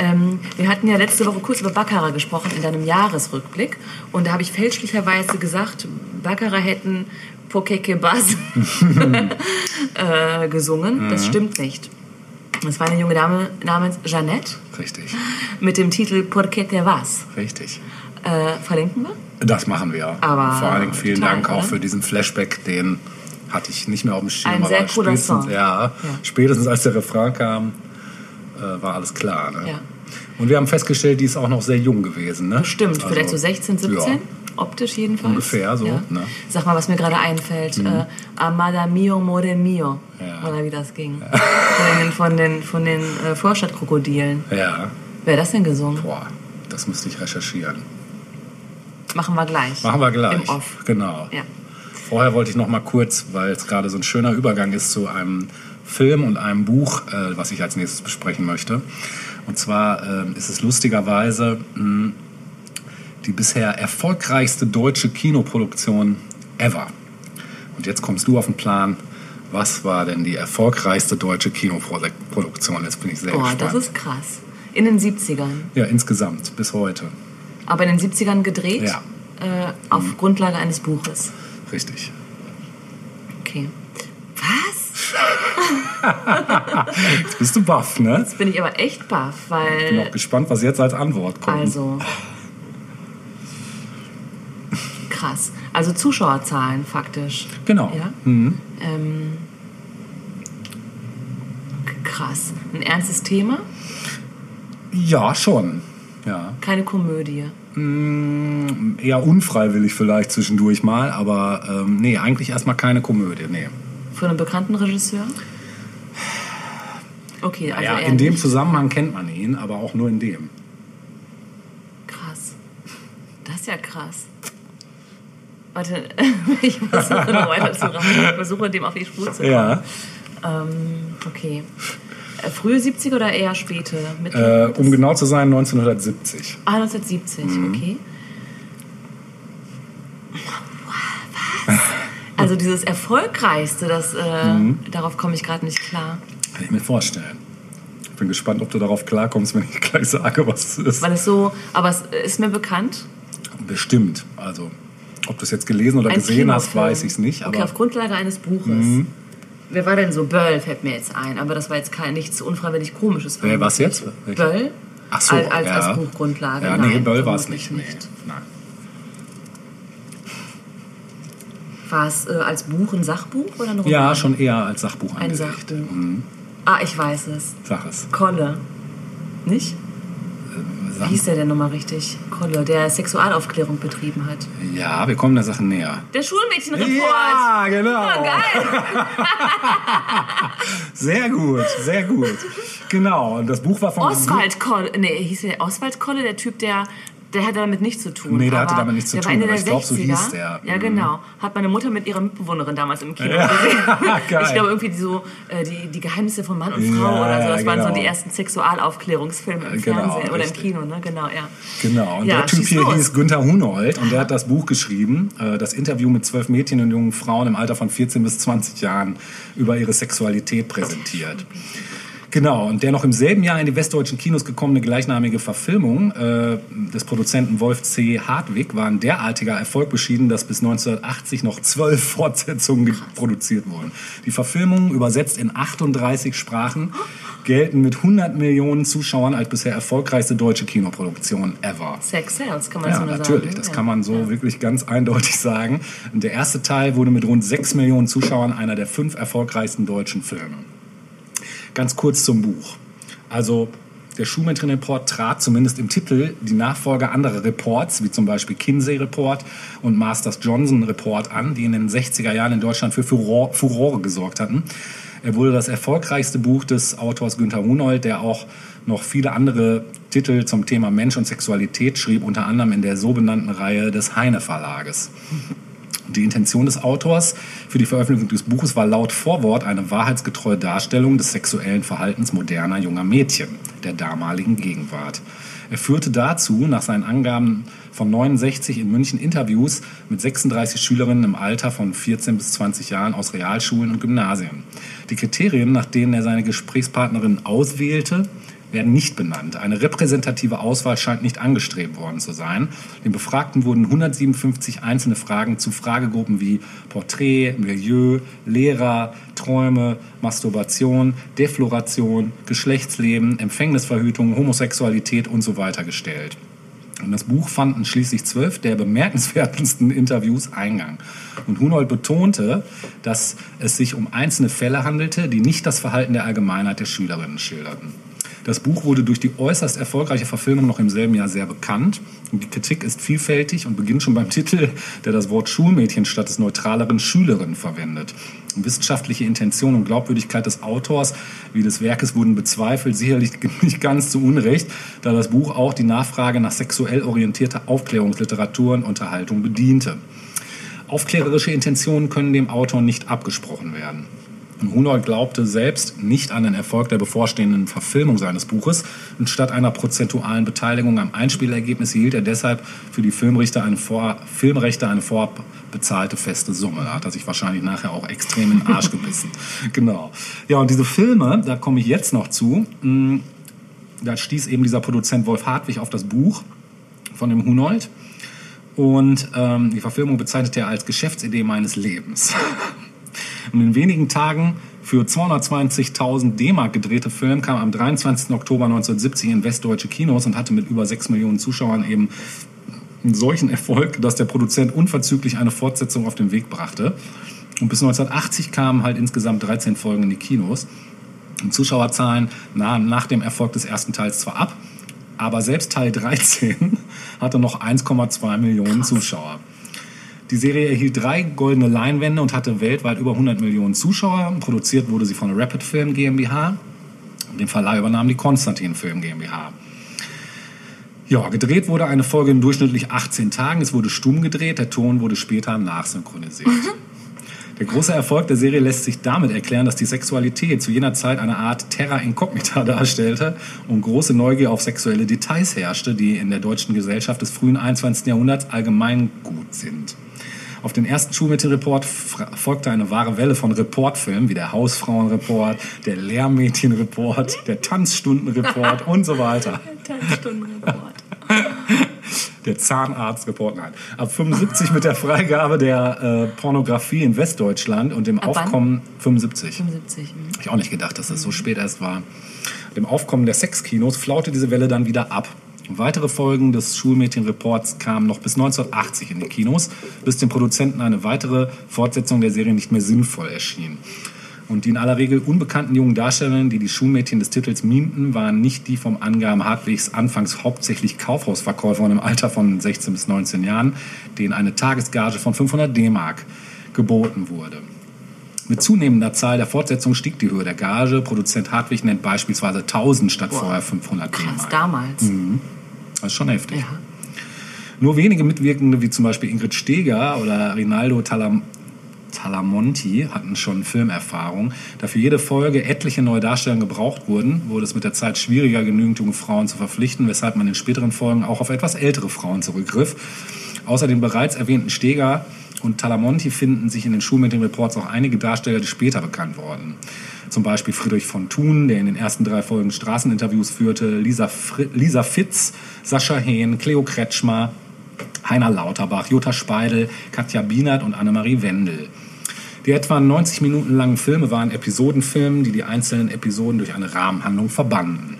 Speaker 1: Ähm, wir hatten ja letzte Woche kurz über Baccarat gesprochen in deinem Jahresrückblick. Und da habe ich fälschlicherweise gesagt, Baccarat hätten Pokeke Bas äh, gesungen. Das stimmt nicht. Das war eine junge Dame namens Jeannette
Speaker 2: Richtig.
Speaker 1: mit dem Titel Porque te vas.
Speaker 2: Richtig.
Speaker 1: Äh, verlinken wir?
Speaker 2: Das machen wir.
Speaker 1: Aber
Speaker 2: Vor allen Dingen vielen
Speaker 1: total,
Speaker 2: Dank auch
Speaker 1: oder?
Speaker 2: für diesen Flashback, den hatte ich nicht mehr auf dem Schirm.
Speaker 1: Ein sehr cooler
Speaker 2: spätestens,
Speaker 1: Song.
Speaker 2: Ja,
Speaker 1: Ja.
Speaker 2: spätestens als der Refrain kam, äh, war alles klar. Ne?
Speaker 1: Ja.
Speaker 2: Und wir haben festgestellt, die ist auch noch sehr jung gewesen. Ne?
Speaker 1: Stimmt,
Speaker 2: Also,
Speaker 1: vielleicht so 16, 17,
Speaker 2: Ja.
Speaker 1: optisch jedenfalls.
Speaker 2: Ungefähr so, ne? Mhm.
Speaker 1: Sag mal, was mir gerade einfällt. Äh, Amada mio, more mio.
Speaker 2: Ja.
Speaker 1: Oder wie das ging. Von den, von den, den äh, Vorstadtkrokodilen.
Speaker 2: Ja,
Speaker 1: Wer hat das denn gesungen?
Speaker 2: boah, das müsste ich recherchieren.
Speaker 1: Machen wir gleich.
Speaker 2: Machen wir gleich.
Speaker 1: Im Off.
Speaker 2: Genau.
Speaker 1: Ja.
Speaker 2: Vorher wollte ich noch mal kurz, weil es gerade so ein schöner Übergang ist zu einem Film und einem Buch, äh, was ich als nächstes besprechen möchte. Und zwar ähm, ist es lustigerweise mh, die bisher erfolgreichste deutsche Kinoproduktion ever. Und jetzt kommst du auf den Plan. Was war denn die erfolgreichste deutsche Kinoproduktion? Jetzt bin ich sehr
Speaker 1: Boah,
Speaker 2: gespannt.
Speaker 1: das ist krass. In den 70ern.
Speaker 2: ja, insgesamt bis heute.
Speaker 1: Aber in den 70ern gedreht?
Speaker 2: Ja.
Speaker 1: Äh, auf Grundlage eines Buches.
Speaker 2: Richtig.
Speaker 1: Okay. Was?
Speaker 2: Jetzt bist du baff, ne?
Speaker 1: Jetzt bin ich aber echt baff,
Speaker 2: Ich bin auch
Speaker 1: weil.
Speaker 2: gespannt, was jetzt als Antwort kommt.
Speaker 1: Also. Krass. Also Zuschauerzahlen faktisch.
Speaker 2: Genau.
Speaker 1: Ja?
Speaker 2: Mhm.
Speaker 1: Ähm, krass. Ein ernstes Thema?
Speaker 2: Ja, schon. Ja.
Speaker 1: Keine Komödie.
Speaker 2: Mm, Eher unfreiwillig vielleicht zwischendurch mal, aber ähm, nee, eigentlich erstmal keine Komödie. Nee.
Speaker 1: Von einem bekannten Regisseur? Okay, also
Speaker 2: ja, in dem. Zusammenhang kennt man ihn, aber auch nur in dem.
Speaker 1: Krass. Das ist ja krass. Warte, ich versuche noch weiter zu raten. Ich versuche dem auf die Spur zu kommen.
Speaker 2: Ja.
Speaker 1: Ähm, okay. Äh, Frühe 70er oder eher späte?
Speaker 2: Äh,
Speaker 1: Mittel,
Speaker 2: um genau zu sein, 1970.
Speaker 1: Ah, 1970,
Speaker 2: Mhm.
Speaker 1: okay. Also dieses Erfolgreichste, das, äh,
Speaker 2: Mhm.
Speaker 1: darauf komme ich gerade nicht klar.
Speaker 2: Kann ich mir vorstellen. Ich bin gespannt, ob du darauf klarkommst, wenn ich gleich sage, was es ist.
Speaker 1: Weil es so, aber es ist mir bekannt.
Speaker 2: Bestimmt. Also, ob du es jetzt gelesen oder
Speaker 1: Ein
Speaker 2: gesehen hast, weiß ich es nicht.
Speaker 1: Okay, auf Grundlage eines Buches. Wer war denn so? Böll fällt mir jetzt ein, aber das war jetzt kein nichts unfreiwillig komisches.
Speaker 2: Wer,
Speaker 1: ihm.
Speaker 2: was jetzt?
Speaker 1: Böll?
Speaker 2: Ach so,
Speaker 1: als, als,
Speaker 2: ja.
Speaker 1: als Buchgrundlage.
Speaker 2: Ja, nee,
Speaker 1: Nein,
Speaker 2: Böll war es
Speaker 1: vermutlich
Speaker 2: nicht. Nee. Nein.
Speaker 1: War es äh, als Buch ein Sachbuch oder ein Roman?
Speaker 2: Ja, schon eher als Sachbuch
Speaker 1: Ein
Speaker 2: angelegt.
Speaker 1: Sachbuch.
Speaker 2: Mhm.
Speaker 1: Ah, ich weiß es.
Speaker 2: Sag es.
Speaker 1: Kolle. Nicht?
Speaker 2: Sag-
Speaker 1: Wie hieß der denn nochmal richtig? Kolle, der Sexualaufklärung betrieben hat.
Speaker 2: Ja, wir kommen der Sache näher.
Speaker 1: Der Schulmädchenreport.
Speaker 2: Ja, genau.
Speaker 1: Ah, geil.
Speaker 2: Sehr gut, sehr gut. Genau, und das Buch war von...
Speaker 1: Oswald Kolle. Nee, hieß der Oswald Kolle, der Typ, der. Der hatte damit nichts zu tun.
Speaker 2: Nee, der hatte damit nichts zu tun, aber
Speaker 1: der
Speaker 2: ich glaub, so
Speaker 1: 60er.
Speaker 2: hieß der.
Speaker 1: Ja,
Speaker 2: Mhm.
Speaker 1: genau. Hat meine Mutter mit ihrer Mitbewohnerin damals im Kino
Speaker 2: Ja,
Speaker 1: gesehen.
Speaker 2: geil.
Speaker 1: Ich glaube, irgendwie die, so, äh, die, die Geheimnisse von Mann und Frau
Speaker 2: Ja,
Speaker 1: oder so. Das
Speaker 2: ja,
Speaker 1: waren so
Speaker 2: genau.
Speaker 1: die ersten Sexualaufklärungsfilme im
Speaker 2: Genau,
Speaker 1: Fernsehen oder im. Kino, ne? Genau, ja.
Speaker 2: Genau, und
Speaker 1: Ja,
Speaker 2: der Typ hier
Speaker 1: los.
Speaker 2: hieß Günther Hunold und der hat das Buch geschrieben, äh, das Interview mit zwölf Mädchen und jungen Frauen im Alter von 14 bis 20 Jahren über ihre Sexualität präsentiert. Genau, und der noch im selben Jahr in die westdeutschen Kinos gekommene gleichnamige Verfilmung äh, des Produzenten Wolf C. Hartwig war ein derartiger Erfolg beschieden, dass bis 1980 noch zwölf Fortsetzungen produziert wurden. Die Verfilmungen, übersetzt in 38 Sprachen, gelten mit 100 Millionen Zuschauern als bisher erfolgreichste deutsche Kinoproduktion ever.
Speaker 1: Sex Sales, kann man
Speaker 2: Ja,
Speaker 1: so nur
Speaker 2: natürlich,
Speaker 1: sagen.
Speaker 2: das
Speaker 1: Ja.
Speaker 2: kann man so
Speaker 1: Ja.
Speaker 2: wirklich ganz eindeutig sagen. Und der erste Teil wurde mit rund 6 Millionen Zuschauern einer der fünf erfolgreichsten deutschen Filme. Ganz kurz zum Buch. Also der Schulmädchen-Report trat zumindest im Titel die Nachfolger anderer Reports, wie zum Beispiel Kinsey-Report und Masters-Johnson-Report an, die in den 60er Jahren in Deutschland für Furore, gesorgt hatten. Er wurde das erfolgreichste Buch des Autors Günther Hunold, der auch noch viele andere Titel zum Thema Mensch und Sexualität schrieb, unter anderem in der so benannten Reihe des Heine Verlages. Die Intention des Autors für die Veröffentlichung des Buches war laut Vorwort eine wahrheitsgetreue Darstellung des sexuellen Verhaltens moderner junger Mädchen der damaligen Gegenwart. Er führte dazu nach seinen Angaben von 69 in München Interviews mit 36 Schülerinnen im Alter von 14 bis 20 Jahren aus Realschulen und Gymnasien. Die Kriterien, nach denen er seine Gesprächspartnerin auswählte, werden nicht benannt. Eine repräsentative Auswahl scheint nicht angestrebt worden zu sein. Den Befragten wurden 157 einzelne Fragen zu Fragegruppen wie Porträt, Milieu, Lehrer, Träume, Masturbation, Defloration, Geschlechtsleben, Empfängnisverhütung, Homosexualität und so weiter gestellt. Und das Buch fanden schließlich zwölf der bemerkenswertesten Interviews Eingang. Und Hunold betonte, dass es sich um einzelne Fälle handelte, die nicht das Verhalten der Allgemeinheit der Schülerinnen schilderten. Das Buch wurde durch die äußerst erfolgreiche Verfilmung noch im selben Jahr sehr bekannt. Und die Kritik ist vielfältig und beginnt schon beim Titel, der das Wort Schulmädchen statt des neutraleren Schülerin verwendet. Wissenschaftliche Intention und Glaubwürdigkeit des Autors wie des Werkes wurden bezweifelt, sicherlich nicht ganz zu Unrecht, da das Buch auch die Nachfrage nach sexuell orientierter Aufklärungsliteratur und Unterhaltung bediente. Aufklärerische Intentionen können dem Autor nicht abgesprochen werden. Und Hunold glaubte selbst nicht an den Erfolg der bevorstehenden Verfilmung seines Buches und statt einer prozentualen Beteiligung am Einspielergebnis hielt er deshalb für die Filmrichter eine vor, Filmrechte eine vorab bezahlte feste Summe. Da hat er sich wahrscheinlich nachher auch extrem in den Arsch gebissen. genau. Ja, und diese Filme, da komme ich jetzt noch zu, mh, da stieß eben dieser Produzent Wolf Hartwig auf das Buch von dem Hunold. Und ähm, die Verfilmung bezeichnete er als Geschäftsidee meines Lebens. Und in wenigen Tagen für 220.000 D-Mark gedrehte Film kam am 23. Oktober 1970 in westdeutsche Kinos und hatte mit über 6 Millionen Zuschauern eben einen solchen Erfolg, dass der Produzent unverzüglich eine Fortsetzung auf den Weg brachte. Und bis 1980 kamen halt insgesamt 13 Folgen in die Kinos. Und Zuschauerzahlen nahmen nach dem Erfolg des ersten Teils zwar ab, aber selbst Teil 13 hatte noch 1,2 Millionen Zuschauer. Die Serie erhielt drei goldene Leinwände und hatte weltweit über 100 Millionen Zuschauer. Produziert wurde sie von der Rapid Film GmbH. Den Verleih übernahm die Konstantin Film GmbH. Ja, gedreht wurde eine Folge in durchschnittlich 18 Tagen. Es wurde stumm gedreht, der Ton wurde später nachsynchronisiert. Der große Erfolg der Serie lässt sich damit erklären, dass die Sexualität zu jener Zeit eine Art Terra Incognita darstellte und große Neugier auf sexuelle Details herrschte, die in der deutschen Gesellschaft des frühen 21. Jahrhunderts allgemeingut sind. Auf den ersten Schulmädchenreport folgte eine wahre Welle von Reportfilmen wie der Hausfrauenreport, der Lehrmädchenreport, der Tanzstundenreport und so weiter.
Speaker 1: Tanzstundenreport.
Speaker 2: Der Zahnarztreport, nein. Ab 75 mit der Freigabe der äh, Pornografie in Westdeutschland und dem
Speaker 1: Ab wann?
Speaker 2: Aufkommen 75.
Speaker 1: 75. mhm.
Speaker 2: Hab ich auch nicht gedacht, dass das so spät erst war. Dem Aufkommen der Sexkinos flaute diese Welle dann wieder ab. Weitere Folgen des Schulmädchenreports kamen noch bis 1980 in die Kinos, bis den Produzenten eine weitere Fortsetzung der Serie nicht mehr sinnvoll erschien. Und die in aller Regel unbekannten jungen Darstellerinnen, die die Schulmädchen des Titels mimten, waren nicht die vom Angaben Hartwigs anfangs hauptsächlich Kaufhausverkäufern im Alter von 16 bis 19 Jahren, denen eine Tagesgage von 500 D-Mark geboten wurde. Mit zunehmender Zahl der Fortsetzungen stieg die Höhe der Gage. Produzent Hartwig nennt beispielsweise 1000 statt vorher 500
Speaker 1: Krass,
Speaker 2: D-Mark.
Speaker 1: damals.
Speaker 2: Das ist schon heftig.
Speaker 1: Ja.
Speaker 2: Nur wenige Mitwirkende, wie zum Beispiel Ingrid Steger oder Rinaldo Talam Talamonti, hatten schon Filmerfahrung. Da für jede Folge etliche neue Darsteller gebraucht wurden, wurde es mit der Zeit schwieriger, genügend junge Frauen zu verpflichten, weshalb man in späteren Folgen auch auf etwas ältere Frauen zurückgriff. Außer den bereits erwähnten Steger und Talamonti finden sich in den Schulmädchenreports auch einige Darsteller, die später bekannt wurden. Zum Beispiel Friedrich von Thun, der in den ersten drei Folgen Straßeninterviews führte, Lisa, Fri Lisa Fitz, Sascha Hehn, Cleo Kretschmer, Heiner Lauterbach, Jutta Speidel, Katja Bienert und Annemarie Wendel. Die etwa 90 Minuten langen Filme waren Episodenfilme, die die einzelnen Episoden durch eine Rahmenhandlung verbanden.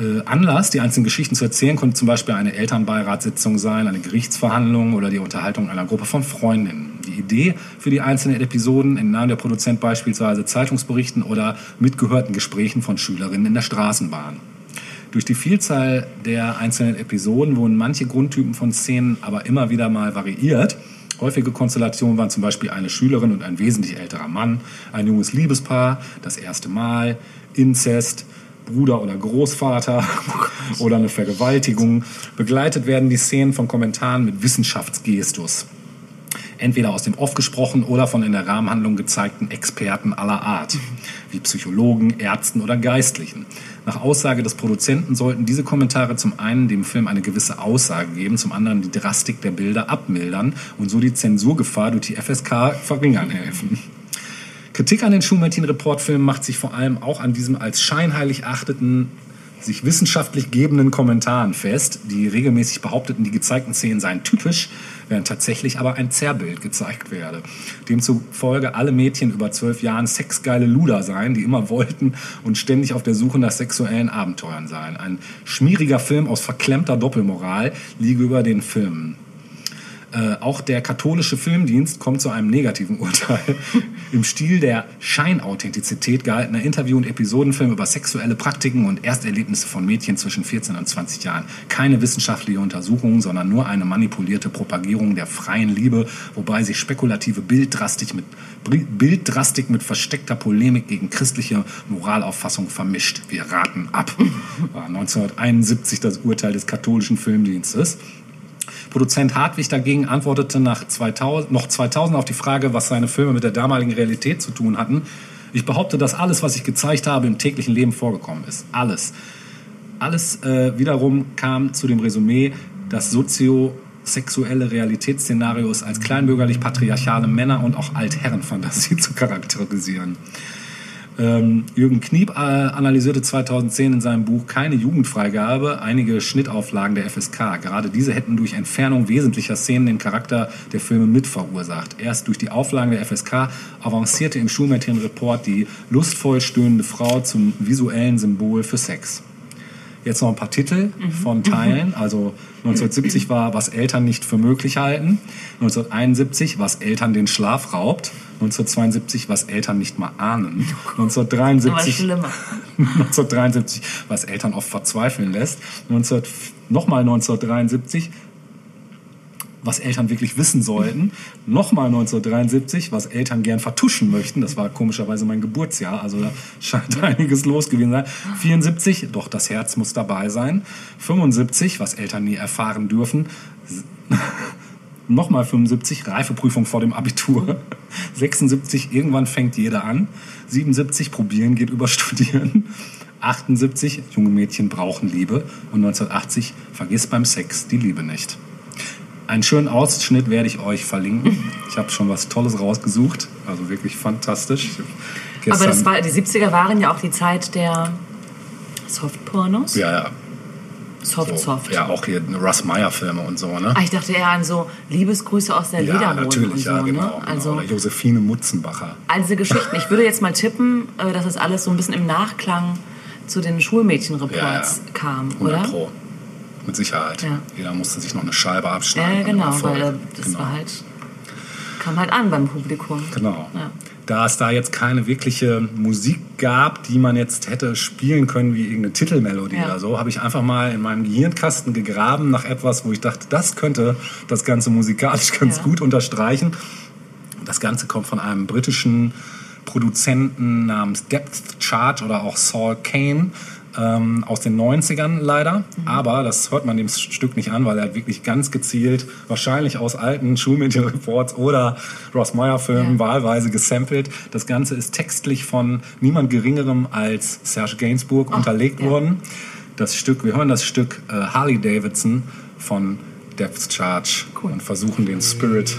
Speaker 2: Äh, Anlass, die einzelnen Geschichten zu erzählen, konnte zum Beispiel eine Elternbeiratssitzung sein, eine Gerichtsverhandlung oder die Unterhaltung einer Gruppe von Freundinnen. Die Idee für die einzelnen Episoden entnahm der Produzent beispielsweise Zeitungsberichten oder mitgehörten Gesprächen von Schülerinnen in der Straßenbahn. Durch die Vielzahl der einzelnen Episoden wurden manche Grundtypen von Szenen aber immer wieder mal variiert. Häufige Konstellationen waren zum Beispiel eine Schülerin und ein wesentlich älterer Mann, ein junges Liebespaar, das erste Mal, Inzest, Bruder oder Großvater oder eine Vergewaltigung. Begleitet werden die Szenen von Kommentaren mit Wissenschaftsgestus entweder aus dem Off gesprochen oder von in der Rahmenhandlung gezeigten Experten aller Art, wie Psychologen, Ärzten oder Geistlichen. Nach Aussage des Produzenten sollten diese Kommentare zum einen dem Film eine gewisse Aussage geben, zum anderen die Drastik der Bilder abmildern und so die Zensurgefahr durch die FSK verringern helfen. Kritik an den Schulmädchen-Reportfilmen macht sich vor allem auch an diesem als scheinheilig achteten, sich wissenschaftlich gebenden Kommentaren fest, die regelmäßig behaupteten, die gezeigten Szenen seien typisch, während tatsächlich aber ein Zerrbild gezeigt werde. Demzufolge alle Mädchen über zwölf Jahren sexgeile Luder seien, die immer wollten und ständig auf der Suche nach sexuellen Abenteuern seien. Ein schmieriger Film aus verklemmter Doppelmoral liege über den Filmen. Äh, auch der katholische Filmdienst kommt zu einem negativen Urteil. Im Stil der Scheinauthentizität gehaltener Interview- und Episodenfilme über sexuelle Praktiken und Ersterlebnisse von Mädchen zwischen 14 und 20 Jahren. Keine wissenschaftliche Untersuchung, sondern nur eine manipulierte Propagierung der freien Liebe, wobei sich spekulative Bilddrastik mit, Bilddrastik mit versteckter Polemik gegen christliche Moralauffassung vermischt. Wir raten ab. War 1971 das Urteil des katholischen Filmdienstes. Produzent Hartwig dagegen antwortete nach 2000, noch 2000 auf die Frage, was seine Filme mit der damaligen Realität zu tun hatten. Ich behaupte, dass alles, was ich gezeigt habe, im täglichen Leben vorgekommen ist. Alles. Alles äh, wiederum kam zu dem Resümee, dass soziosexuelle Realitätsszenarios als kleinbürgerlich-patriarchale Männer- und auch Altherrenfantasie zu charakterisieren. Ähm, Jürgen Kniep äh, analysierte 2010 in seinem Buch Keine Jugendfreigabe einige Schnittauflagen der FSK. Gerade diese hätten durch Entfernung wesentlicher Szenen den Charakter der Filme mit verursacht. Erst durch die Auflagen der FSK avancierte im Schulmädchenreport die lustvoll stöhnende Frau zum visuellen Symbol für Sex. Jetzt noch ein paar Titel von Teilen. Also 1970 war, was Eltern nicht für möglich halten. 1971, was Eltern den Schlaf raubt. 1972, was Eltern nicht mal ahnen.
Speaker 1: Aber
Speaker 2: 1973,
Speaker 1: schlimmer.
Speaker 2: 1973, was Eltern oft verzweifeln lässt. 19, nochmal 1973, was Eltern wirklich wissen sollten. Nochmal 1973, was Eltern gern vertuschen möchten. Das war komischerweise mein Geburtsjahr, also da scheint einiges los gewesen sein. 74, doch das Herz muss dabei sein. 75, was Eltern nie erfahren dürfen. Nochmal 75, Reifeprüfung vor dem Abitur. 76, irgendwann fängt jeder an. 77, probieren geht über studieren. 78, junge Mädchen brauchen Liebe. Und 1980, vergiss beim Sex die Liebe nicht. Einen schönen Ausschnitt werde ich euch verlinken. Ich habe schon was Tolles rausgesucht. Also wirklich fantastisch.
Speaker 1: Aber das war, die 70er waren ja auch die Zeit der Softpornos.
Speaker 2: ja, ja,
Speaker 1: Soft,
Speaker 2: so,
Speaker 1: soft.
Speaker 2: ja, auch hier Russ Meyer Filme und so, ne?
Speaker 1: Ah, ich dachte eher an so Liebesgrüße aus der
Speaker 2: Ja, natürlich,
Speaker 1: und so.
Speaker 2: ja, genau.
Speaker 1: ne?
Speaker 2: genau.
Speaker 1: Also
Speaker 2: Oder Josephine Mutzenbacher.
Speaker 1: all diese Geschichten. Ich würde jetzt mal tippen, äh, dass das alles so ein bisschen im Nachklang zu den Schulmädchenreports
Speaker 2: Ja, ja.
Speaker 1: kam,
Speaker 2: 100
Speaker 1: oder?
Speaker 2: Pro. Mit Sicherheit.
Speaker 1: Ja.
Speaker 2: Jeder musste sich noch eine Scheibe abschneiden.
Speaker 1: Ja, genau, weil äh, das
Speaker 2: genau.
Speaker 1: war halt kam halt an beim Publikum.
Speaker 2: Genau. Da es da jetzt keine wirkliche Musik gab, die man jetzt hätte spielen können wie irgendeine Titelmelodie
Speaker 1: Ja.
Speaker 2: oder so, habe ich einfach mal in meinem Gehirnkasten gegraben nach etwas, wo ich dachte, das könnte das Ganze musikalisch ganz
Speaker 1: Ja.
Speaker 2: gut unterstreichen. Das Ganze kommt von einem britischen Produzenten namens Depth Charge oder auch Saul Kane ähm, aus den 90ern leider. Aber das hört man dem Stück nicht an, weil er wirklich ganz gezielt, wahrscheinlich aus alten Schulmädchenreports oder Ross Meyer Filmen
Speaker 1: Ja.
Speaker 2: wahlweise gesampelt. Das Ganze ist textlich von niemand Geringerem als Serge Gainsbourg unterlegt
Speaker 1: ja.
Speaker 2: worden. Das Stück, wir hören das Stück äh, Harley Davidson von Depth Charge
Speaker 1: Cool.
Speaker 2: und versuchen den Spirit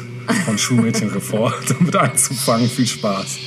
Speaker 2: von Schulmädchenreport damit einzufangen. Viel Spaß.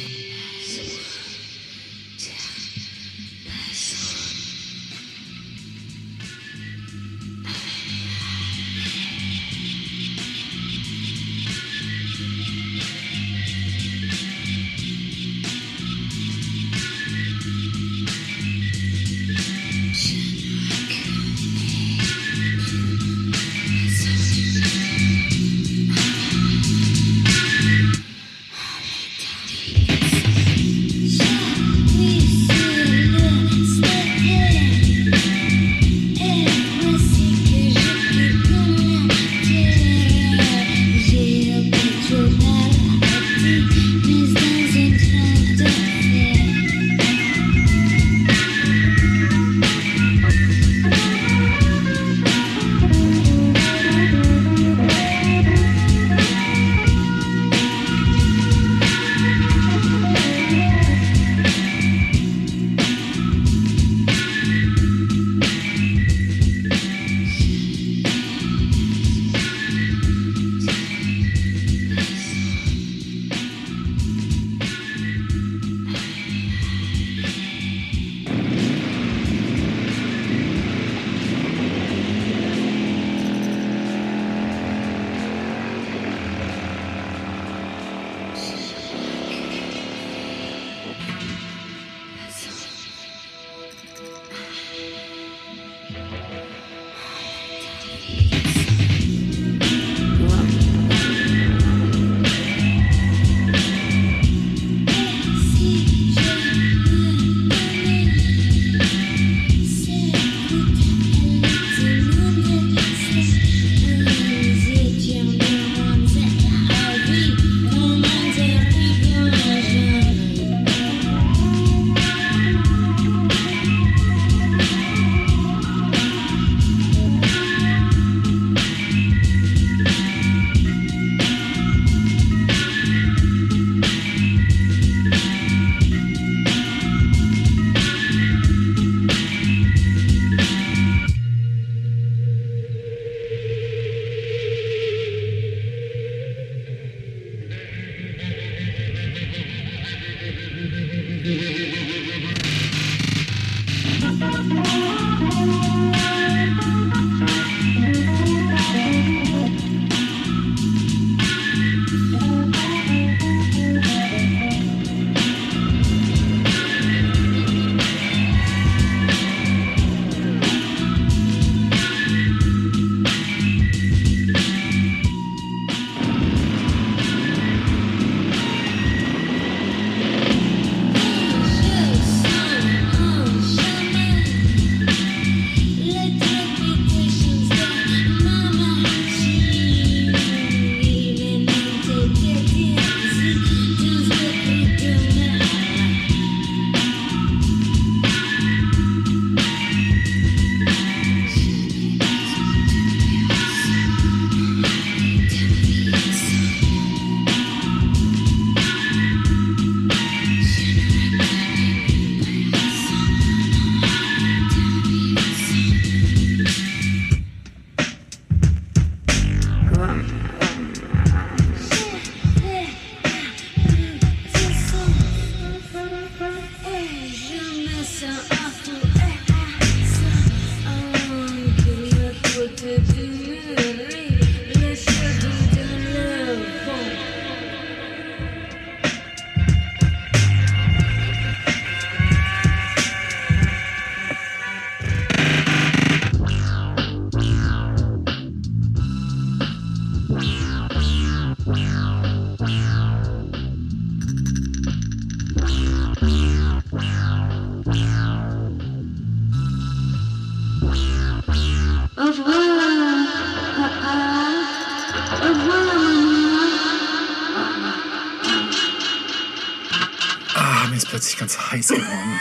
Speaker 2: Plötzlich ganz heiß geworden.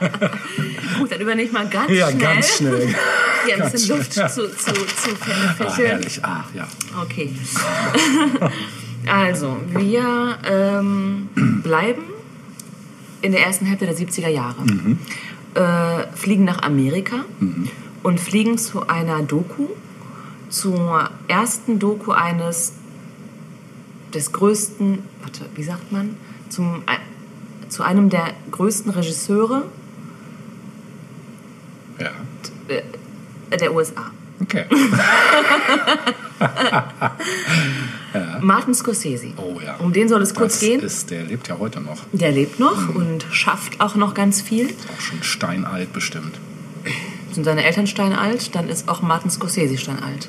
Speaker 1: Gut, dann übernehme ich mal ganz
Speaker 2: ja,
Speaker 1: schnell.
Speaker 2: ganz schnell.
Speaker 1: Hier ein bisschen Luft zu, zu, zu
Speaker 2: Ah,
Speaker 1: fächeln.
Speaker 2: herrlich. Ah, ja.
Speaker 1: Okay. also, wir ähm, bleiben in der ersten Hälfte der 70er Jahre. Äh, fliegen nach Amerika und fliegen zu einer Doku, zur ersten Doku eines des größten, warte, wie sagt man? Zum, zu einem der größten Regisseure
Speaker 2: Ja.
Speaker 1: äh, der USA.
Speaker 2: Okay.
Speaker 1: Martin Scorsese.
Speaker 2: Oh ja.
Speaker 1: Um den soll es kurz
Speaker 2: das
Speaker 1: gehen.
Speaker 2: Ist, der lebt ja heute noch.
Speaker 1: Der lebt noch und schafft auch noch ganz viel.
Speaker 2: Auch schon steinalt bestimmt.
Speaker 1: Sind seine Eltern steinalt, dann ist auch Martin Scorsese steinalt.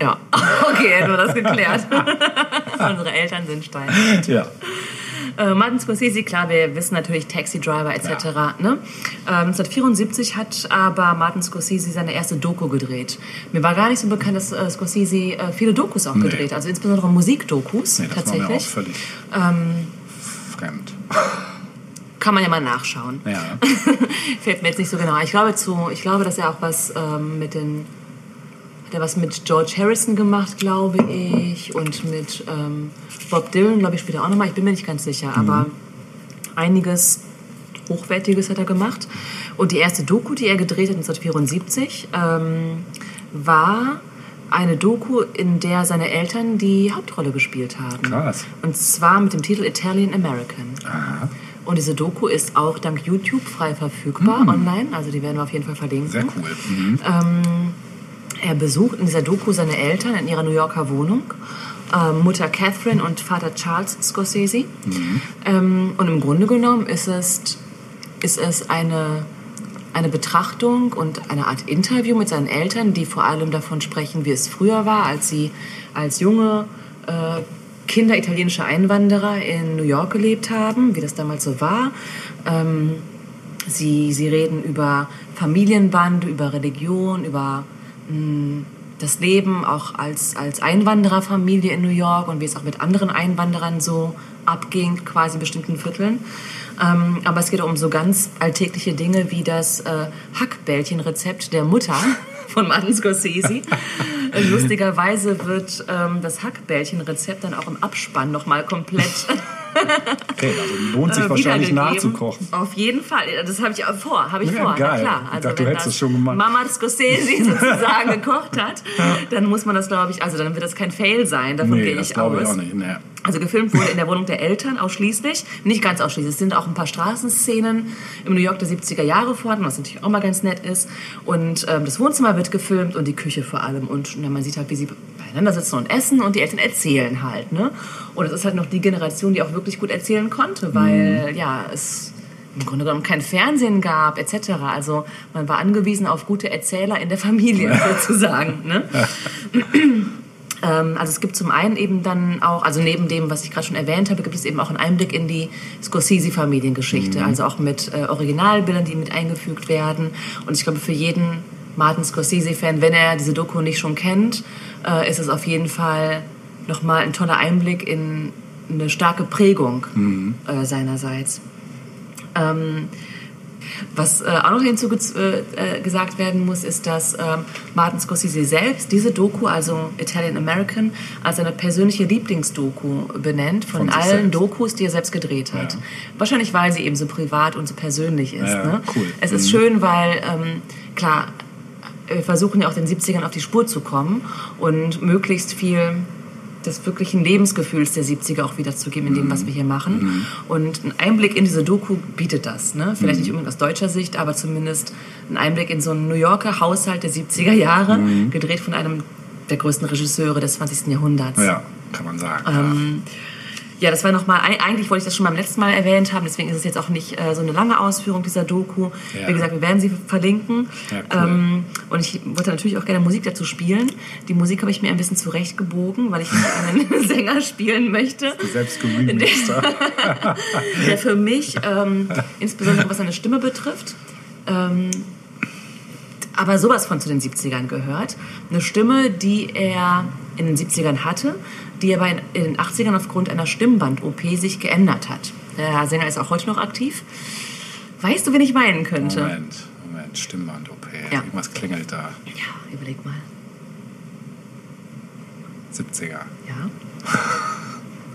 Speaker 2: Ja.
Speaker 1: Ja, okay, nur das geklärt. Unsere Eltern sind steinalt.
Speaker 2: Ja.
Speaker 1: Äh, Martin Scorsese, klar, wir wissen natürlich Taxi Driver etc. Ne? Ähm, 1974 hat aber Martin Scorsese seine erste Doku gedreht. Mir war gar nicht so bekannt, dass äh, Scorsese äh, viele Dokus auch
Speaker 2: Nee.
Speaker 1: gedreht, also insbesondere Musikdokus
Speaker 2: Nee, das war mir auch
Speaker 1: tatsächlich.
Speaker 2: völlig
Speaker 1: Ähm,
Speaker 2: fremd.
Speaker 1: kann man ja mal nachschauen.
Speaker 2: Ja.
Speaker 1: Fällt mir jetzt nicht so genau. Ich glaube, zu, ich glaube, dass er auch was ähm, mit den. Hat er was mit George Harrison gemacht, glaube ich. Und mit ähm, Bob Dylan, glaube ich, später auch nochmal. Ich bin mir nicht ganz sicher. Aber einiges Hochwertiges hat er gemacht. Und die erste Doku, die er gedreht hat 1974, ähm, war eine Doku, in der seine Eltern die Hauptrolle gespielt haben.
Speaker 2: Krass.
Speaker 1: Und zwar mit dem Titel Italian American.
Speaker 2: Aha.
Speaker 1: Und diese Doku ist auch dank YouTube frei verfügbar online. Also die werden wir auf jeden Fall verlinken.
Speaker 2: Sehr cool. Mhm.
Speaker 1: Er besucht in dieser Doku seine Eltern in ihrer New Yorker Wohnung. Ähm, Mutter Catherine und Vater Charles Scorsese. Ähm, und im Grunde genommen ist es, ist es eine, eine Betrachtung und eine Art Interview mit seinen Eltern, die vor allem davon sprechen, wie es früher war, als sie als junge äh, Kinder italienischer Einwanderer in New York gelebt haben, wie das damals so war. Ähm, Sie, sie reden über Familienband, über Religion, über das Leben auch als, als Einwandererfamilie in New York und wie es auch mit anderen Einwanderern so abging, quasi in bestimmten Vierteln. Ähm, aber es geht um so ganz alltägliche Dinge wie das äh, Hackbällchenrezept der Mutter von Martin Scorsese. Äh, Lustigerweise wird ähm, das Hackbällchenrezept dann auch im Abspann nochmal komplett
Speaker 2: Okay, also lohnt sich
Speaker 1: äh,
Speaker 2: wahrscheinlich nachzukochen.
Speaker 1: Auf jeden Fall. Das habe ich vor. Habe ich
Speaker 2: Ja,
Speaker 1: vor.
Speaker 2: geil.
Speaker 1: Na klar.
Speaker 2: Ich
Speaker 1: Also
Speaker 2: dachte, du hättest
Speaker 1: das
Speaker 2: es schon gemacht.
Speaker 1: Mama Scorsese sozusagen gekocht hat, dann muss man das, glaube ich, also dann wird das kein Fail sein. Davon
Speaker 2: Nee,
Speaker 1: gehe
Speaker 2: das
Speaker 1: ich
Speaker 2: glaube
Speaker 1: aus.
Speaker 2: ich auch nicht. Nee.
Speaker 1: Also gefilmt wurde in der Wohnung der Eltern ausschließlich. Nicht ganz ausschließlich. Es sind auch ein paar Straßenszenen im New York der 70er Jahre vorhanden, was natürlich auch mal ganz nett ist. Und ähm, das Wohnzimmer wird gefilmt und die Küche vor allem. Und na, man sieht halt, wie sie beieinander sitzen und essen und die Eltern erzählen halt. Ne? Und es ist halt noch die Generation, die auch wirklich gut erzählen konnte, weil ja, es im Grunde genommen kein Fernsehen gab etc. Also man war angewiesen auf gute Erzähler in der Familie sozusagen. Ne? Ähm, also es gibt zum einen eben dann auch, also neben dem, was ich gerade schon erwähnt habe, gibt es eben auch einen Einblick in die Scorsese-Familiengeschichte, also auch mit äh, Originalbildern, die mit eingefügt werden. Und ich glaube, für jeden Martin Scorsese-Fan, wenn er diese Doku nicht schon kennt, äh, ist es auf jeden Fall nochmal ein toller Einblick in eine starke Prägung äh, seinerseits. Ähm, was äh, auch noch hinzugesagt äh, äh, gesagt werden muss, ist, dass ähm, Martin Scorsese selbst diese Doku, also Italian American, als seine persönliche Lieblingsdoku benennt von,
Speaker 2: Von
Speaker 1: allen. Dokus, die er selbst gedreht hat.
Speaker 2: Ja.
Speaker 1: Wahrscheinlich, weil sie eben so privat und so persönlich ist.
Speaker 2: Ja,
Speaker 1: ne?
Speaker 2: cool.
Speaker 1: Es ist
Speaker 2: Mhm.
Speaker 1: schön, weil, ähm, klar, versuchen ja auch den 70ern auf die Spur zu kommen und möglichst viel des wirklichen Lebensgefühls der 70er auch wiederzugeben in dem, was wir hier machen. Und ein Einblick in diese Doku bietet das. Ne? Vielleicht nicht unbedingt aus deutscher Sicht, aber zumindest ein Einblick in so einen New Yorker Haushalt der 70er Jahre, gedreht von einem der größten Regisseure des 20. Jahrhunderts.
Speaker 2: Ja, kann man sagen.
Speaker 1: Ähm, ja, das war nochmal, eigentlich wollte ich das schon beim letzten Mal erwähnt haben, deswegen ist es jetzt auch nicht äh, so eine lange Ausführung dieser Doku.
Speaker 2: Ja.
Speaker 1: Wie gesagt, wir werden sie verlinken.
Speaker 2: Ja, cool.
Speaker 1: ähm, und ich wollte natürlich auch gerne Musik dazu spielen. Die Musik habe ich mir ein bisschen zurechtgebogen, weil ich einen Sänger spielen möchte.
Speaker 2: ja. Selbst ja.
Speaker 1: der für mich, ähm, insbesondere was seine Stimme betrifft, ähm, aber sowas von zu den 70ern gehört. Eine Stimme, die er in den 70ern hatte, die aber in, den 80ern aufgrund einer Stimmband-OP sich geändert hat. Der Sänger ist auch heute noch aktiv. Weißt du, wen ich meinen könnte?
Speaker 2: Moment, Moment, Stimmband-OP.
Speaker 1: Ja.
Speaker 2: Irgendwas klingelt da.
Speaker 1: Ja, überleg mal.
Speaker 2: 70er.
Speaker 1: Ja.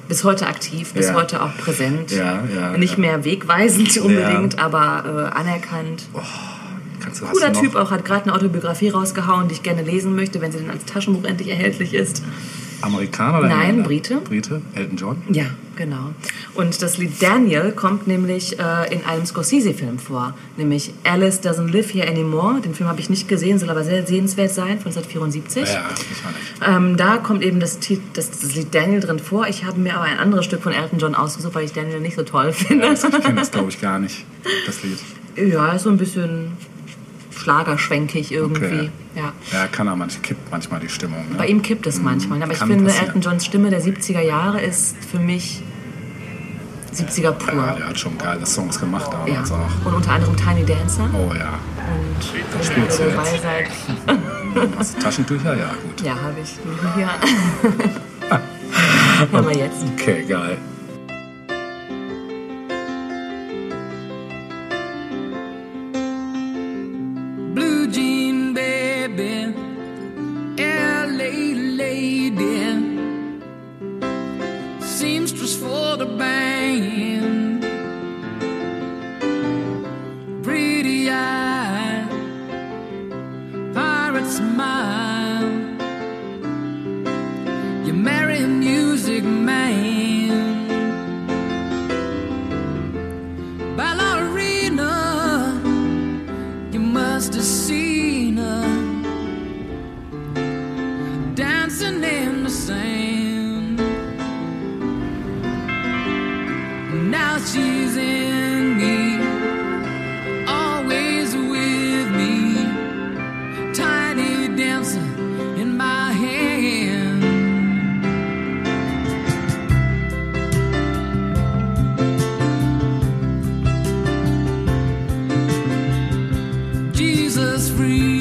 Speaker 1: Bis heute aktiv, bis
Speaker 2: Ja.
Speaker 1: heute auch präsent.
Speaker 2: Ja, ja,
Speaker 1: Nicht mehr wegweisend unbedingt, aber äh, anerkannt.
Speaker 2: Kannst du,
Speaker 1: Cooler? Typ auch, hat gerade eine Autobiografie rausgehauen, die ich gerne lesen möchte, wenn sie denn als Taschenbuch endlich erhältlich ist.
Speaker 2: Amerikaner oder
Speaker 1: Nein,
Speaker 2: Engländer?
Speaker 1: Brite.
Speaker 2: Brite? Elton John?
Speaker 1: Ja, genau. Und das Lied Daniel kommt nämlich äh, in einem Scorsese-Film vor, nämlich Alice Doesn't Live Here Anymore. Den Film habe ich nicht gesehen, soll aber sehr sehenswert sein, von 1974.
Speaker 2: Ja, ich meine nicht.
Speaker 1: Ähm, da kommt eben das, das, das Lied Daniel drin vor. Ich habe mir aber ein anderes Stück von Elton John ausgesucht, weil ich Daniel nicht so toll finde.
Speaker 2: Ich kenne das, glaube ich, gar nicht, das Lied.
Speaker 1: Ja, ist so ein bisschen schlagerschwenkig irgendwie.
Speaker 2: Okay.
Speaker 1: Ja.
Speaker 2: Ja, kann er manchmal, kippt manchmal die Stimmung. Ne?
Speaker 1: Bei ihm kippt es manchmal. Aber ich finde,
Speaker 2: passieren.
Speaker 1: Elton Johns Stimme der 70er Jahre ist für mich 70er pur.
Speaker 2: Ja, der hat schon geile Songs gemacht
Speaker 1: Ja.
Speaker 2: damals auch.
Speaker 1: Und unter anderem Tiny Dancer.
Speaker 2: Oh ja.
Speaker 1: Und
Speaker 2: spielst du
Speaker 1: ihr dabei
Speaker 2: jetzt.
Speaker 1: seid,
Speaker 2: Hast du Taschentücher? Ja, gut.
Speaker 1: ja, habe ich. Ja. Machen wir jetzt.
Speaker 2: Okay, geil.
Speaker 5: The band, pretty eye, pirate smile. us
Speaker 1: free.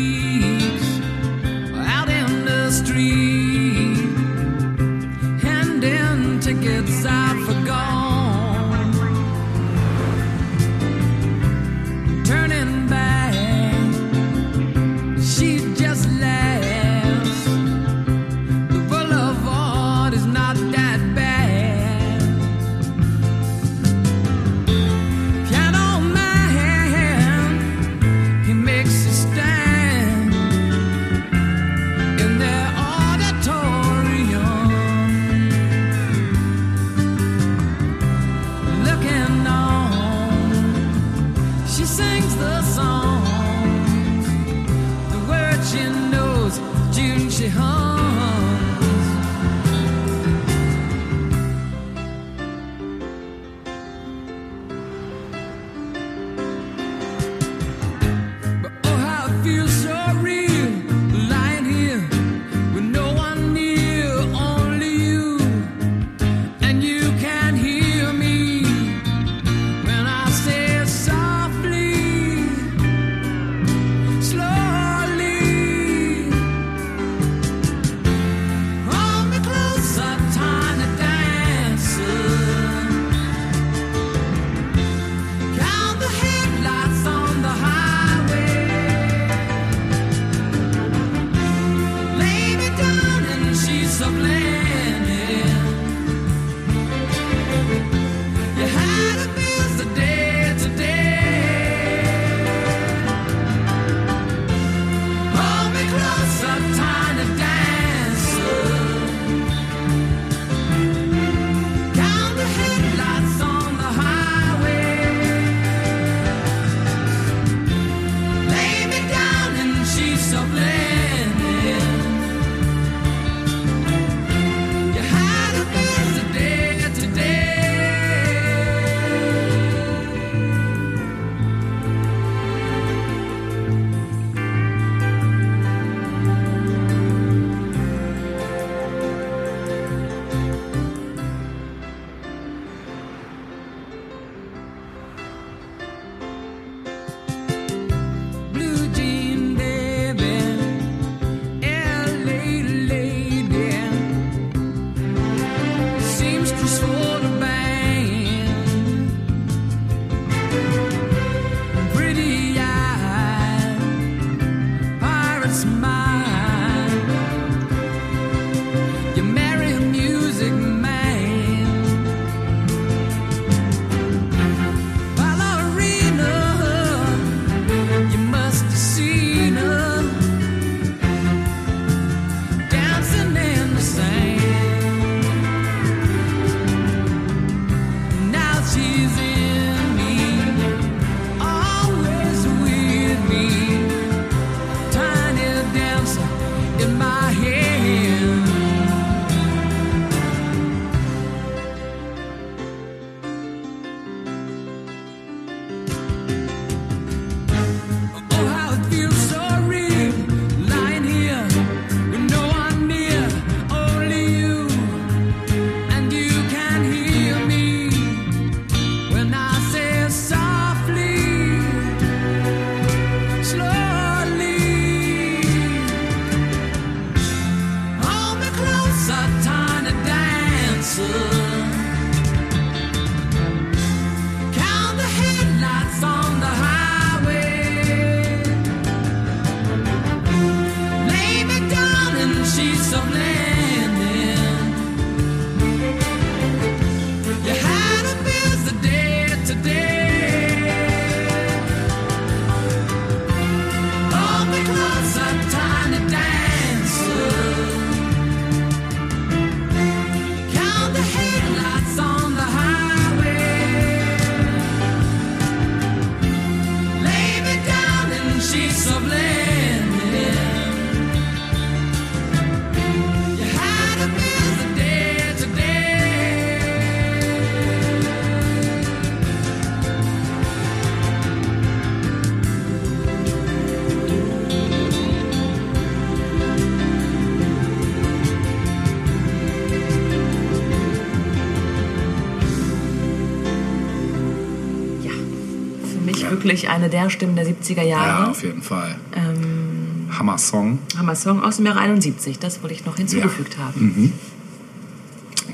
Speaker 1: Wirklich eine der Stimmen der 70er
Speaker 2: Ja,
Speaker 1: Jahre.
Speaker 2: auf jeden Fall.
Speaker 1: ähm,
Speaker 2: Hammer-Song.
Speaker 1: Hammer Song aus dem Jahre 71, das wollte ich noch hinzugefügt
Speaker 2: Ja.
Speaker 1: haben.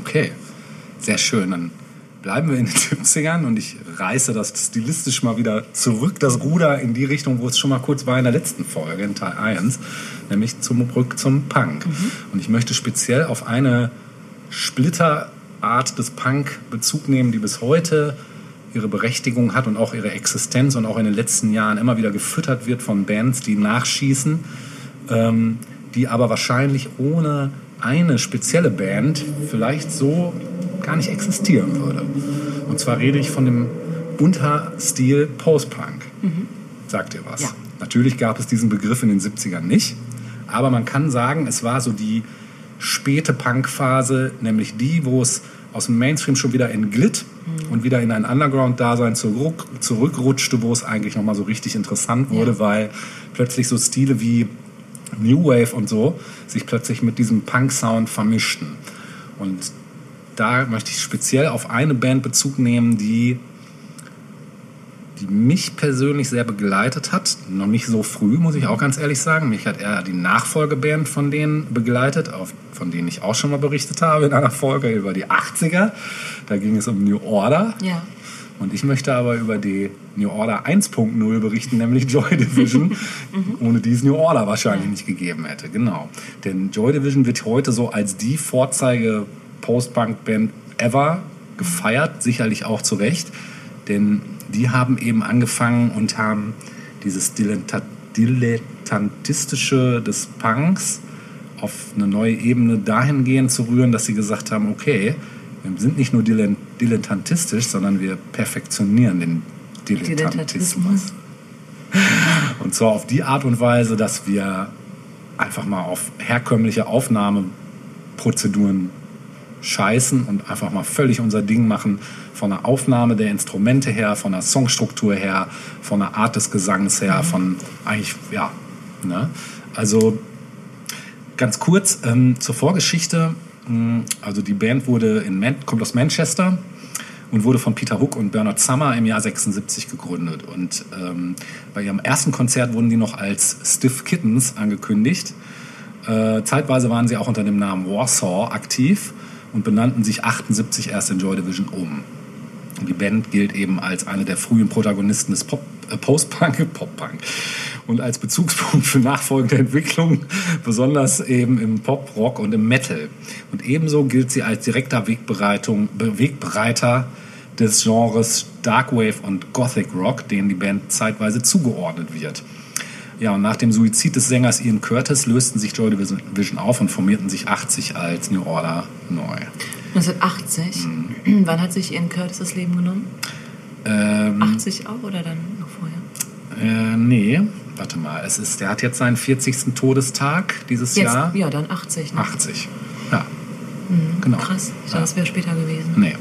Speaker 2: Okay, sehr schön. Dann bleiben wir in den 70ern und ich reiße das stilistisch mal wieder zurück, das Ruder in die Richtung, wo es schon mal kurz war in der letzten Folge, in Teil 1, nämlich zum Rück zum Punk. Und ich möchte speziell auf eine Splitterart des Punk Bezug nehmen, die bis heute ihre Berechtigung hat und auch ihre Existenz und auch in den letzten Jahren immer wieder gefüttert wird von Bands, die nachschießen ähm, die aber wahrscheinlich ohne eine spezielle Band vielleicht so gar nicht existieren würde. Und zwar rede ich von dem Unterstil Post-Punk. Sagt ihr was?
Speaker 1: Ja.
Speaker 2: Natürlich gab es diesen Begriff in den 70ern nicht, aber man kann sagen, es war so die späte Punk-Phase, nämlich die, wo es aus dem Mainstream schon wieder entglitt und wieder in ein Underground-Dasein zurück, zurückrutschte, wo es eigentlich nochmal so richtig interessant wurde,
Speaker 1: Ja.
Speaker 2: weil plötzlich so Stile wie New Wave und so sich plötzlich mit diesem Punk-Sound vermischten. Und da möchte ich speziell auf eine Band Bezug nehmen, die, die mich persönlich sehr begleitet hat. Noch nicht so früh, muss ich auch ganz ehrlich sagen. Mich hat eher die Nachfolgeband von denen begleitet, auf, von denen ich auch schon mal berichtet habe in einer Folge über die 80er. Da ging es um New Order.
Speaker 1: Ja.
Speaker 2: Und ich möchte aber über die New Order 1.0 berichten, nämlich Joy Division, ohne die es New Order wahrscheinlich nicht gegeben hätte. Genau. Denn Joy Division wird heute so als die Vorzeige Post-Punk-Band ever gefeiert, sicherlich auch zu Recht. Denn die haben eben angefangen und haben dieses Diletta- Dilettantistische des Punks auf eine neue Ebene dahingehend zu rühren, dass sie gesagt haben, okay, wir sind nicht nur dilettantistisch, sondern wir perfektionieren den Dilettantismus. Und zwar auf die Art und Weise, dass wir einfach mal auf herkömmliche Aufnahmeprozeduren scheißen und einfach mal völlig unser Ding machen, von der Aufnahme der Instrumente her, von der Songstruktur her, von der Art des Gesangs her, von eigentlich, ja, ne? Also ganz kurz ähm, zur Vorgeschichte. Mm, Also die Band wurde in Man kommt aus Manchester und wurde von Peter Hook und Bernard Summer im Jahr 76 gegründet. Und ähm, bei ihrem ersten Konzert wurden die noch als Stiff Kittens angekündigt. Äh, zeitweise waren sie auch unter dem Namen Warsaw aktiv und benannten sich 78 erst in Joy Division um. Die Band gilt eben als eine der frühen Protagonisten des Pop, äh, Post-Punk, Pop-Punk und als Bezugspunkt für nachfolgende Entwicklungen, besonders eben im Pop, Rock und im Metal. Und ebenso gilt sie als direkter Wegbereiter des Genres Darkwave und Gothic Rock, denen die Band zeitweise zugeordnet wird. Ja, und nach dem Suizid des Sängers Ian Curtis lösten sich Joy Division auf und formierten sich 80 als New Order neu.
Speaker 1: 1980.
Speaker 2: Mhm.
Speaker 1: Wann hat sich Ian Curtis das Leben genommen?
Speaker 2: Ähm,
Speaker 1: 80 auch oder dann noch vorher?
Speaker 2: Äh, nee, warte mal. Es ist, der hat jetzt seinen 40. Todestag dieses
Speaker 1: Jetzt,
Speaker 2: Jahr.
Speaker 1: ja, dann 80. Ne?
Speaker 2: 80. Ja. Genau.
Speaker 1: Krass. Ich dachte, das wäre später gewesen.
Speaker 2: Nee.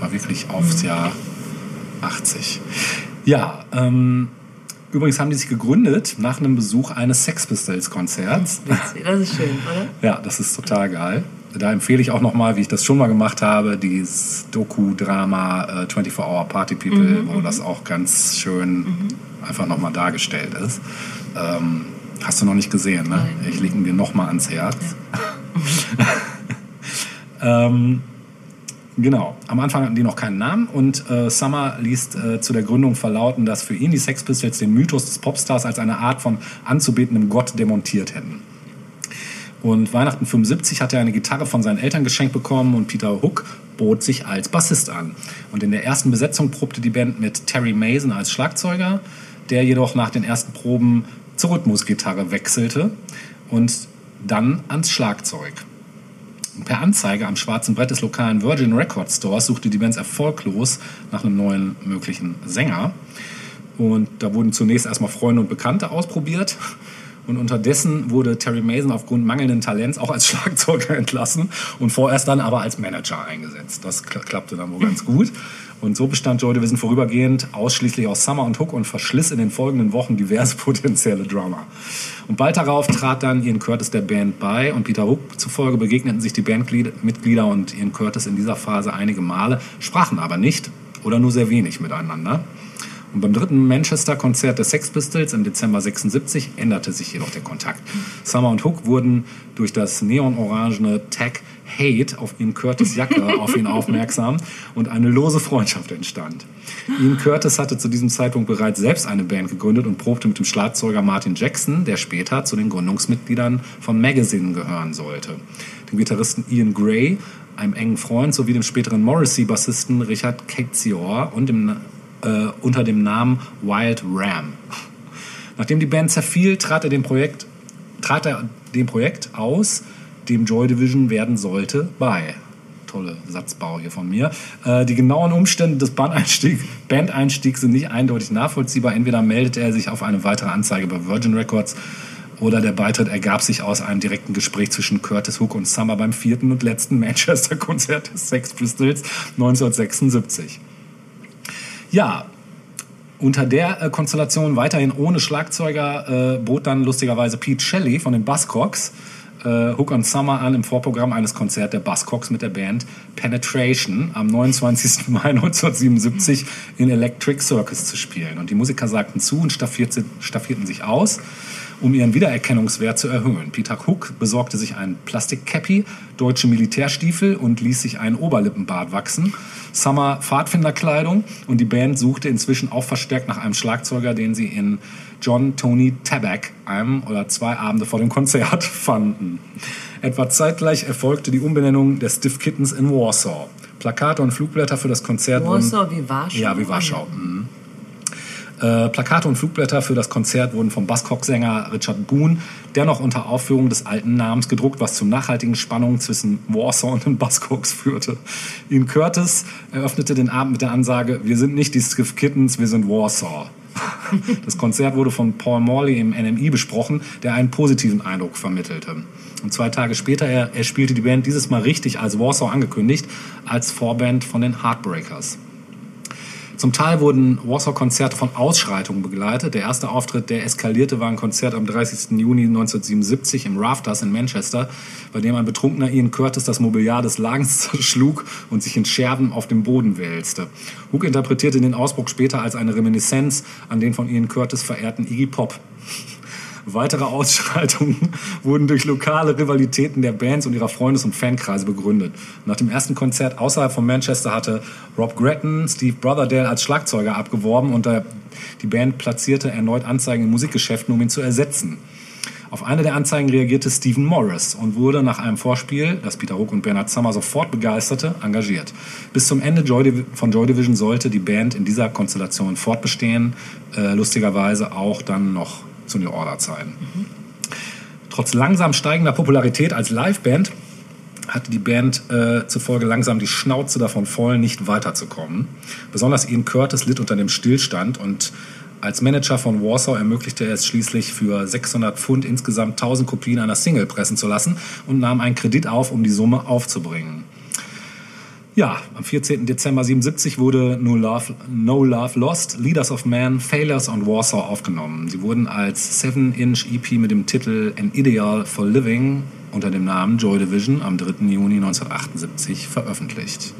Speaker 2: War wirklich aufs Jahr 80. Ja, ähm, übrigens haben die sich gegründet nach einem Besuch eines Sex Pistols Konzerts.
Speaker 1: Das ist schön, oder?
Speaker 2: Ja, das ist total geil. Da empfehle ich auch nochmal, wie ich das schon mal gemacht habe, dieses Doku-Drama äh, 24 Hour Party People, wo das auch ganz schön einfach nochmal dargestellt ist. Ähm, hast du noch nicht gesehen, ne?
Speaker 1: Nein.
Speaker 2: Ich lege ihn dir nochmal ans Herz. ähm, Genau. Am Anfang hatten die noch keinen Namen und äh, Summer liest äh, zu der Gründung verlauten, dass für ihn die Sex Pistols den Mythos des Popstars als eine Art von anzubetendem Gott demontiert hätten. Und Weihnachten 75 hat er eine Gitarre von seinen Eltern geschenkt bekommen und Peter Hook bot sich als Bassist an. Und in der ersten Besetzung probte die Band mit Terry Mason als Schlagzeuger, der jedoch nach den ersten Proben zur Rhythmusgitarre wechselte und dann ans Schlagzeug. Per Anzeige am schwarzen Brett des lokalen Virgin Record Stores suchte die Band erfolglos nach einem neuen möglichen Sänger. Und da wurden zunächst erstmal Freunde und Bekannte ausprobiert. Und unterdessen wurde Terry Mason aufgrund mangelnden Talents auch als Schlagzeuger entlassen und vorerst dann aber als Manager eingesetzt. Das kla- klappte dann wohl ganz gut. Und so bestand Joy Division vorübergehend ausschließlich aus Summer und Hook und verschliss in den folgenden Wochen diverse potenzielle Drummer. Und bald darauf trat dann Ian Curtis der Band bei und Peter Hook zufolge begegneten sich die Bandmitglieder und Ian Curtis in dieser Phase einige Male, sprachen aber nicht oder nur sehr wenig miteinander. Und beim dritten Manchester-Konzert der Sex Pistols im Dezember 76 änderte sich jedoch der Kontakt. Summer und Hook wurden durch das neonorangene Tag Hate auf Ian Curtis Jacke auf ihn aufmerksam und eine lose Freundschaft entstand. Ian Curtis hatte zu diesem Zeitpunkt bereits selbst eine Band gegründet und probte mit dem Schlagzeuger Martin Jackson, der später zu den Gründungsmitgliedern von Magazine gehören sollte. Dem Gitarristen Ian Gray, einem engen Freund, sowie dem späteren Morrissey-Bassisten Richard Ketzior und dem, äh, unter dem Namen Wild Ram. Nachdem die Band zerfiel, trat er dem Projekt, trat er dem Projekt aus, dem Joy Division werden sollte, bei. Tolle Satzbau hier von mir. Äh, die genauen Umstände des Bandeinstieg, Bandeinstiegs sind nicht eindeutig nachvollziehbar. Entweder meldete er sich auf eine weitere Anzeige bei Virgin Records oder der Beitritt ergab sich aus einem direkten Gespräch zwischen Curtis Hook und Summer beim vierten und letzten Manchester-Konzert des Sex Pistols 1976. Ja, unter der äh, Konstellation weiterhin ohne Schlagzeuger äh, bot dann lustigerweise Pete Shelley von den Buzzcocks äh, Hook und Summer an im Vorprogramm eines Konzerts der Buzzcocks mit der Band Penetration am 29. Mai 1977 in Electric Circus zu spielen. Und die Musiker sagten zu und staffierten, staffierten sich aus, um ihren Wiedererkennungswert zu erhöhen. Peter Hook besorgte sich ein Plastikcappy, deutsche Militärstiefel und ließ sich einen Oberlippenbart wachsen. Summer Pfadfinderkleidung und die Band suchte inzwischen auch verstärkt nach einem Schlagzeuger, den sie in John Tony Tabak einem oder zwei Abende vor dem Konzert fanden. Etwa zeitgleich erfolgte die Umbenennung der Stiff Kittens in Warsaw. Plakate und Flugblätter für das Konzert wurden...
Speaker 1: Warsaw wie Warschau?
Speaker 2: Ja, wie Warschau. Mhm. Äh, Plakate und Flugblätter für das Konzert wurden vom Buzzcock-Sänger Richard Boone dennoch unter Aufführung des alten Namens gedruckt, was zu nachhaltigen Spannungen zwischen Warsaw und den Buzzcocks führte. Ian Curtis eröffnete den Abend mit der Ansage, wir sind nicht die Skiff Kittens, wir sind Warsaw. Das Konzert wurde von Paul Morley im NMI besprochen, der einen positiven Eindruck vermittelte. Und zwei Tage später er, er spielte die Band dieses Mal richtig als Warsaw angekündigt, als Vorband von den Heartbreakers. Zum Teil wurden Warsaw-Konzerte von Ausschreitungen begleitet. Der erste Auftritt, der eskalierte, war ein Konzert am 30. Juni 1977 im Rafters in Manchester, bei dem ein betrunkener Ian Curtis das Mobiliar des Lagens zerschlug und sich in Scherben auf dem Boden wälzte. Hook interpretierte den Ausbruch später als eine Reminiszenz an den von Ian Curtis verehrten Iggy Pop. Weitere Ausschreitungen wurden durch lokale Rivalitäten der Bands und ihrer Freundes- und Fankreise begründet. Nach dem ersten Konzert außerhalb von Manchester hatte Rob Gretton Steve Brotherdale als Schlagzeuger abgeworben und die Band platzierte erneut Anzeigen in Musikgeschäften, um ihn zu ersetzen. Auf eine der Anzeigen reagierte Stephen Morris und wurde nach einem Vorspiel, das Peter Hook und Bernard Summer sofort begeisterte, engagiert. Bis zum Ende von Joy Division sollte die Band in dieser Konstellation fortbestehen, äh, lustigerweise auch dann noch zu New Order-Zeiten. Trotz langsam steigender Popularität als Liveband hatte die Band äh, zufolge langsam die Schnauze davon voll, nicht weiterzukommen. Besonders Ian Curtis litt unter dem Stillstand und als Manager von Warsaw ermöglichte er es schließlich für 600 Pfund insgesamt 1000 Kopien einer Single pressen zu lassen und nahm einen Kredit auf, um die Summe aufzubringen. Ja, am 14. Dezember 77 wurde No Love, no Love Lost, Leaders of Man, Failures on Warsaw aufgenommen. Sie wurden als 7-Inch EP mit dem Titel An Ideal for Living unter dem Namen Joy Division am 3. Juni 1978 veröffentlicht.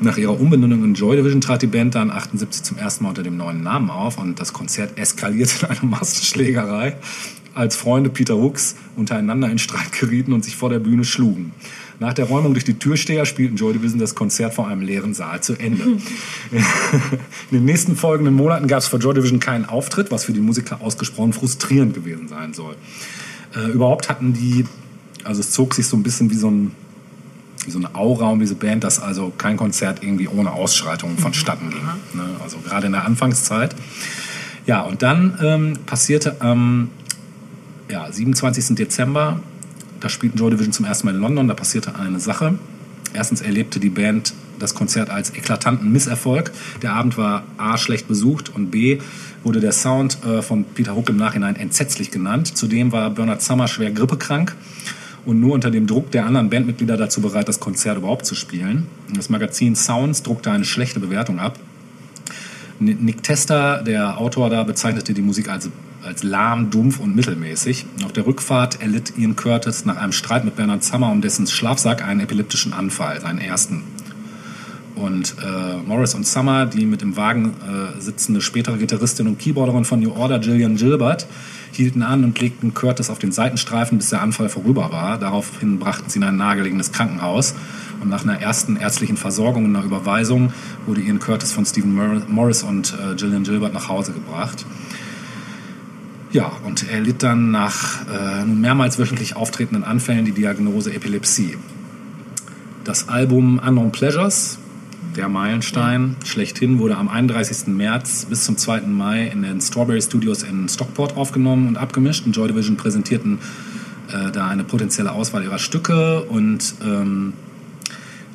Speaker 2: Nach ihrer Umbenennung in Joy Division trat die Band dann 78 zum ersten Mal unter dem neuen Namen auf und das Konzert eskalierte in eine Massenschlägerei, als Freunde Peter Hooks untereinander in Streit gerieten und sich vor der Bühne schlugen. Nach der Räumung durch die Türsteher spielten Joy Division das Konzert vor einem leeren Saal zu Ende. In den nächsten folgenden Monaten gab es für Joy Division keinen Auftritt, was für die Musiker ausgesprochen frustrierend gewesen sein soll. Äh, überhaupt hatten die, also es zog sich so ein bisschen wie so ein so eine Aura um diese Band, dass also kein Konzert irgendwie ohne Ausschreitungen vonstatten ging. Ne? Also gerade in der Anfangszeit. Ja, und dann ähm, passierte am ja, 27. Dezember, da spielten Joy Division zum ersten Mal in London, da passierte eine Sache. Erstens erlebte die Band das Konzert als eklatanten Misserfolg. Der Abend war A, schlecht besucht und B, wurde der Sound äh, von Peter Hook im Nachhinein entsetzlich genannt. Zudem war Bernard Summer schwer grippekrank und nur unter dem Druck der anderen Bandmitglieder dazu bereit, das Konzert überhaupt zu spielen. Das Magazin Sounds druckte eine schlechte Bewertung ab. Nick Tester, der Autor da, bezeichnete die Musik als, als lahm, dumpf und mittelmäßig. Auf der Rückfahrt erlitt Ian Curtis nach einem Streit mit Bernard Summer um dessen Schlafsack einen epileptischen Anfall, seinen ersten. Und äh, Morris und Summer, die mit im Wagen äh, sitzende spätere Gitarristin und Keyboarderin von New Order, Gillian Gilbert, hielten an und legten Curtis auf den Seitenstreifen, bis der Anfall vorüber war. Daraufhin brachten sie in ein nahegelegenes Krankenhaus. Und nach einer ersten ärztlichen Versorgung und einer Überweisung wurde Ian Curtis von Stephen Mor- Morris und äh, Gillian Gilbert nach Hause gebracht. Ja, und er litt dann nach äh, mehrmals wöchentlich auftretenden Anfällen die Diagnose Epilepsie. Das Album Unknown Pleasures, der Meilenstein, schlechthin, wurde am 31. März bis zum 2. Mai in den Strawberry Studios in Stockport aufgenommen und abgemischt. Und Joy Division präsentierten äh, da eine potenzielle Auswahl ihrer Stücke und ähm,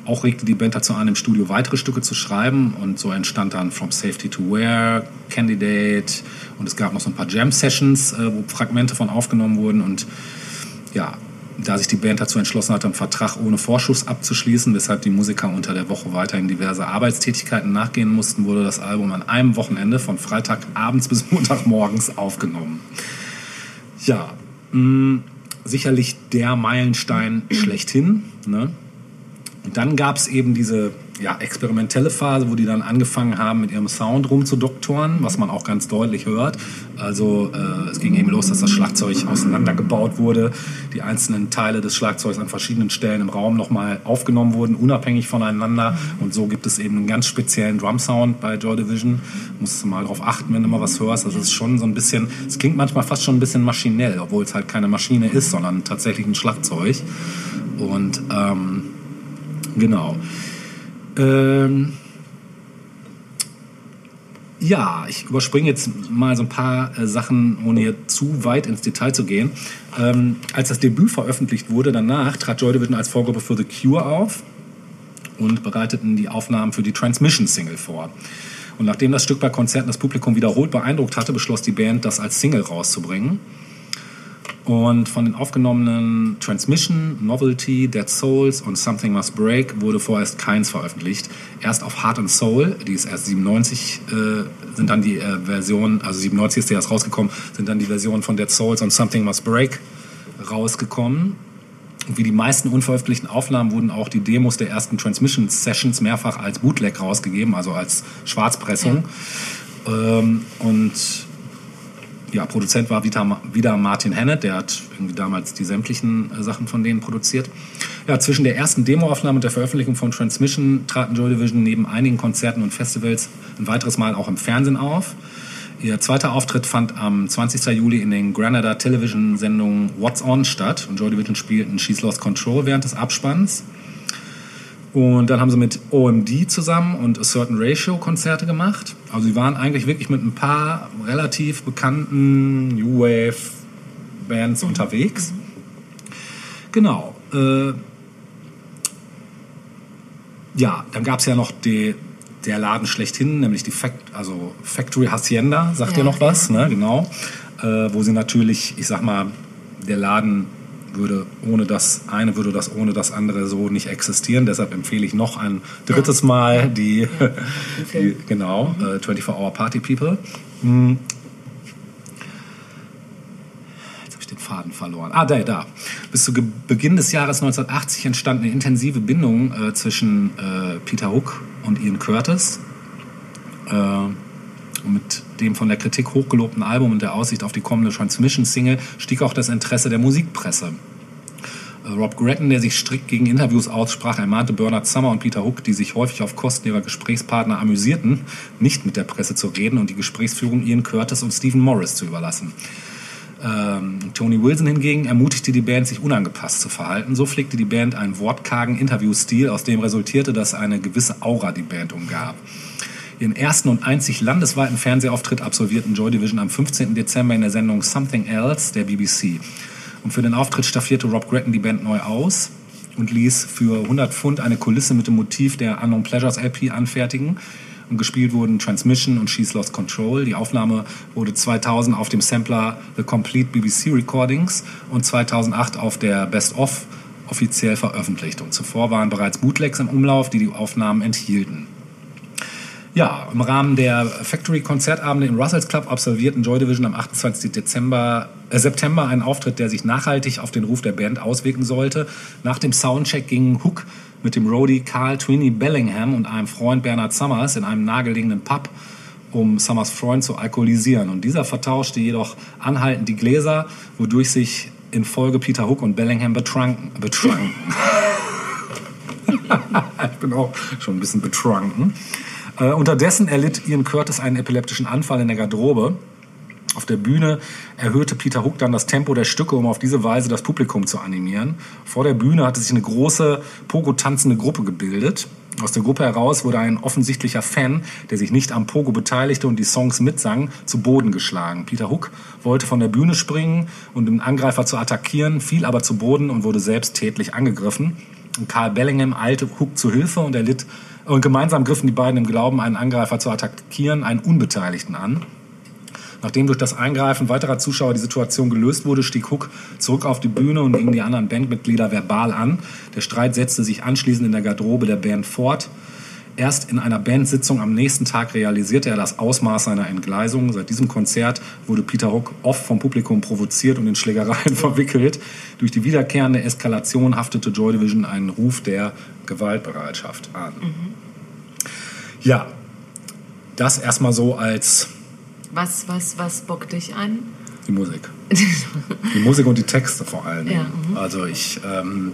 Speaker 2: auch regte die Band dazu an, im Studio weitere Stücke zu schreiben und so entstand dann From Safety to Where, Candidate und es gab noch so ein paar Jam-Sessions, äh, wo Fragmente von aufgenommen wurden und ja, da sich die Band dazu entschlossen hatte, einen Vertrag ohne Vorschuss abzuschließen, weshalb die Musiker unter der Woche weiterhin diverse Arbeitstätigkeiten nachgehen mussten, wurde das Album an einem Wochenende von Freitagabends bis Montagmorgens aufgenommen. Ja, mh, sicherlich der Meilenstein schlechthin. Ne? Und dann gab es eben diese ja, experimentelle Phase, wo die dann angefangen haben, mit ihrem Sound rumzudoktoren, was man auch ganz deutlich hört. Also äh, es ging eben los, dass das Schlagzeug auseinandergebaut wurde, die einzelnen Teile des Schlagzeugs an verschiedenen Stellen im Raum nochmal aufgenommen wurden, unabhängig voneinander. Und so gibt es eben einen ganz speziellen Drum-Sound bei Joy Division. Musst du mal drauf achten, wenn du mal was hörst. Das ist schon so ein bisschen, es klingt manchmal fast schon ein bisschen maschinell, obwohl es halt keine Maschine ist, sondern tatsächlich ein Schlagzeug. Und ähm, Genau. Ähm, ja, ich überspringe jetzt mal so ein paar äh, Sachen, ohne hier zu weit ins Detail zu gehen. Ähm, als das Debüt veröffentlicht wurde, danach trat Joy Division als Vorgruppe für The Cure auf und bereiteten die Aufnahmen für die Transmission-Single vor. Und nachdem das Stück bei Konzerten das Publikum wiederholt beeindruckt hatte, beschloss die Band, das als Single rauszubringen. Und von den aufgenommenen Transmission, Novelty, Dead Souls und Something Must Break wurde vorerst keins veröffentlicht. Erst auf Heart and Soul, die ist erst 97, äh, sind dann die äh, Versionen, also 97 ist die erst rausgekommen, sind dann die Versionen von Dead Souls und Something Must Break rausgekommen. Und wie die meisten unveröffentlichten Aufnahmen wurden auch die Demos der ersten Transmission Sessions mehrfach als Bootleg rausgegeben, also als Schwarzpressung. Ähm, und ja, Produzent war wieder, Martin Hennett, der hat irgendwie damals die sämtlichen äh, Sachen von denen produziert. Ja, zwischen der ersten Demoaufnahme und der Veröffentlichung von Transmission traten Joy Division neben einigen Konzerten und Festivals ein weiteres Mal auch im Fernsehen auf. Ihr zweiter Auftritt fand am 20. Juli in den Granada Television-Sendungen What's On statt und Joy Division spielten She's Lost Control während des Abspanns. Und dann haben sie mit OMD zusammen und A Certain Ratio Konzerte gemacht. Also sie waren eigentlich wirklich mit ein paar relativ bekannten New Wave Bands unterwegs. Genau. Äh, ja, dann gab es ja noch die, der Laden schlechthin, nämlich die Fact, also Factory Hacienda, sagt
Speaker 1: Ja,
Speaker 2: ihr noch was, ne? Genau. Äh, wo sie natürlich, ich sag mal, der Laden würde ohne das eine würde das ohne das andere so nicht existieren. Deshalb empfehle ich noch ein drittes Mal die, die genau äh, 24 Hour Party People. Hm. Jetzt habe ich den Faden verloren. Ah, da, da. Bis zu Ge Beginn des Jahres 1980 entstand eine intensive Bindung äh, zwischen äh, Peter Hook und Ian Curtis. Äh, und mit dem von der Kritik hochgelobten Album und der Aussicht auf die kommende Transmission-Single stieg auch das Interesse der Musikpresse. Rob Gretton, der sich strikt gegen Interviews aussprach, ermahnte Bernard Summer und Peter Hook, die sich häufig auf Kosten ihrer Gesprächspartner amüsierten, nicht mit der Presse zu reden und die Gesprächsführung Ian Curtis und Stephen Morris zu überlassen. Ähm, Tony Wilson hingegen ermutigte die Band, sich unangepasst zu verhalten. So pflegte die Band einen wortkargen Interviewstil, aus dem resultierte, dass eine gewisse Aura die Band umgab. Ihren ersten und einzig landesweiten Fernsehauftritt absolvierten Joy Division am 15. Dezember in der Sendung Something Else der BBC. Und für den Auftritt staffierte Rob Gretton die Band neu aus und ließ für 100 Pfund eine Kulisse mit dem Motiv der Unknown Pleasures LP anfertigen. Und gespielt wurden Transmission und She's Lost Control. Die Aufnahme wurde 2000 auf dem Sampler The Complete BBC Recordings und 2008 auf der Best Of offiziell veröffentlicht. Und zuvor waren bereits Bootlegs im Umlauf, die die Aufnahmen enthielten. Ja, im Rahmen der Factory-Konzertabende im Russells Club absolvierten Joy Division am 28. Dezember, äh, September einen Auftritt, der sich nachhaltig auf den Ruf der Band auswirken sollte. Nach dem Soundcheck gingen Hook mit dem Roadie Carl Twinny Bellingham und einem Freund Bernard Summers in einem nahegelegenen Pub, um Summers Freund zu alkoholisieren. Und dieser vertauschte jedoch anhaltend die Gläser, wodurch sich in Folge Peter Hook und Bellingham betranken. betranken. ich bin auch schon ein bisschen betrunken. Äh, unterdessen erlitt Ian Curtis einen epileptischen Anfall in der Garderobe. Auf der Bühne erhöhte Peter Hook dann das Tempo der Stücke, um auf diese Weise das Publikum zu animieren. Vor der Bühne hatte sich eine große Pogo-tanzende Gruppe gebildet. Aus der Gruppe heraus wurde ein offensichtlicher Fan, der sich nicht am Pogo beteiligte und die Songs mitsang, zu Boden geschlagen. Peter Hook wollte von der Bühne springen und den Angreifer zu attackieren, fiel aber zu Boden und wurde selbst tätlich angegriffen. Und Carl Bellingham eilte Hook zu Hilfe und erlitt und gemeinsam griffen die beiden im Glauben, einen Angreifer zu attackieren, einen Unbeteiligten an. Nachdem durch das Eingreifen weiterer Zuschauer die Situation gelöst wurde, stieg Hook zurück auf die Bühne und ging die anderen Bandmitglieder verbal an. Der Streit setzte sich anschließend in der Garderobe der Band fort. Erst in einer Bandsitzung am nächsten Tag realisierte er das Ausmaß seiner Entgleisung. Seit diesem Konzert wurde Peter Hook oft vom Publikum provoziert und in Schlägereien verwickelt. Durch die wiederkehrende Eskalation haftete Joy Division einen Ruf der Gewaltbereitschaft an. Ja, das erstmal so als
Speaker 1: Was, was, was bockt dich an?
Speaker 2: die Musik. Die Musik und die Texte vor allen
Speaker 1: Ja,
Speaker 2: Dingen. Also ich, ähm,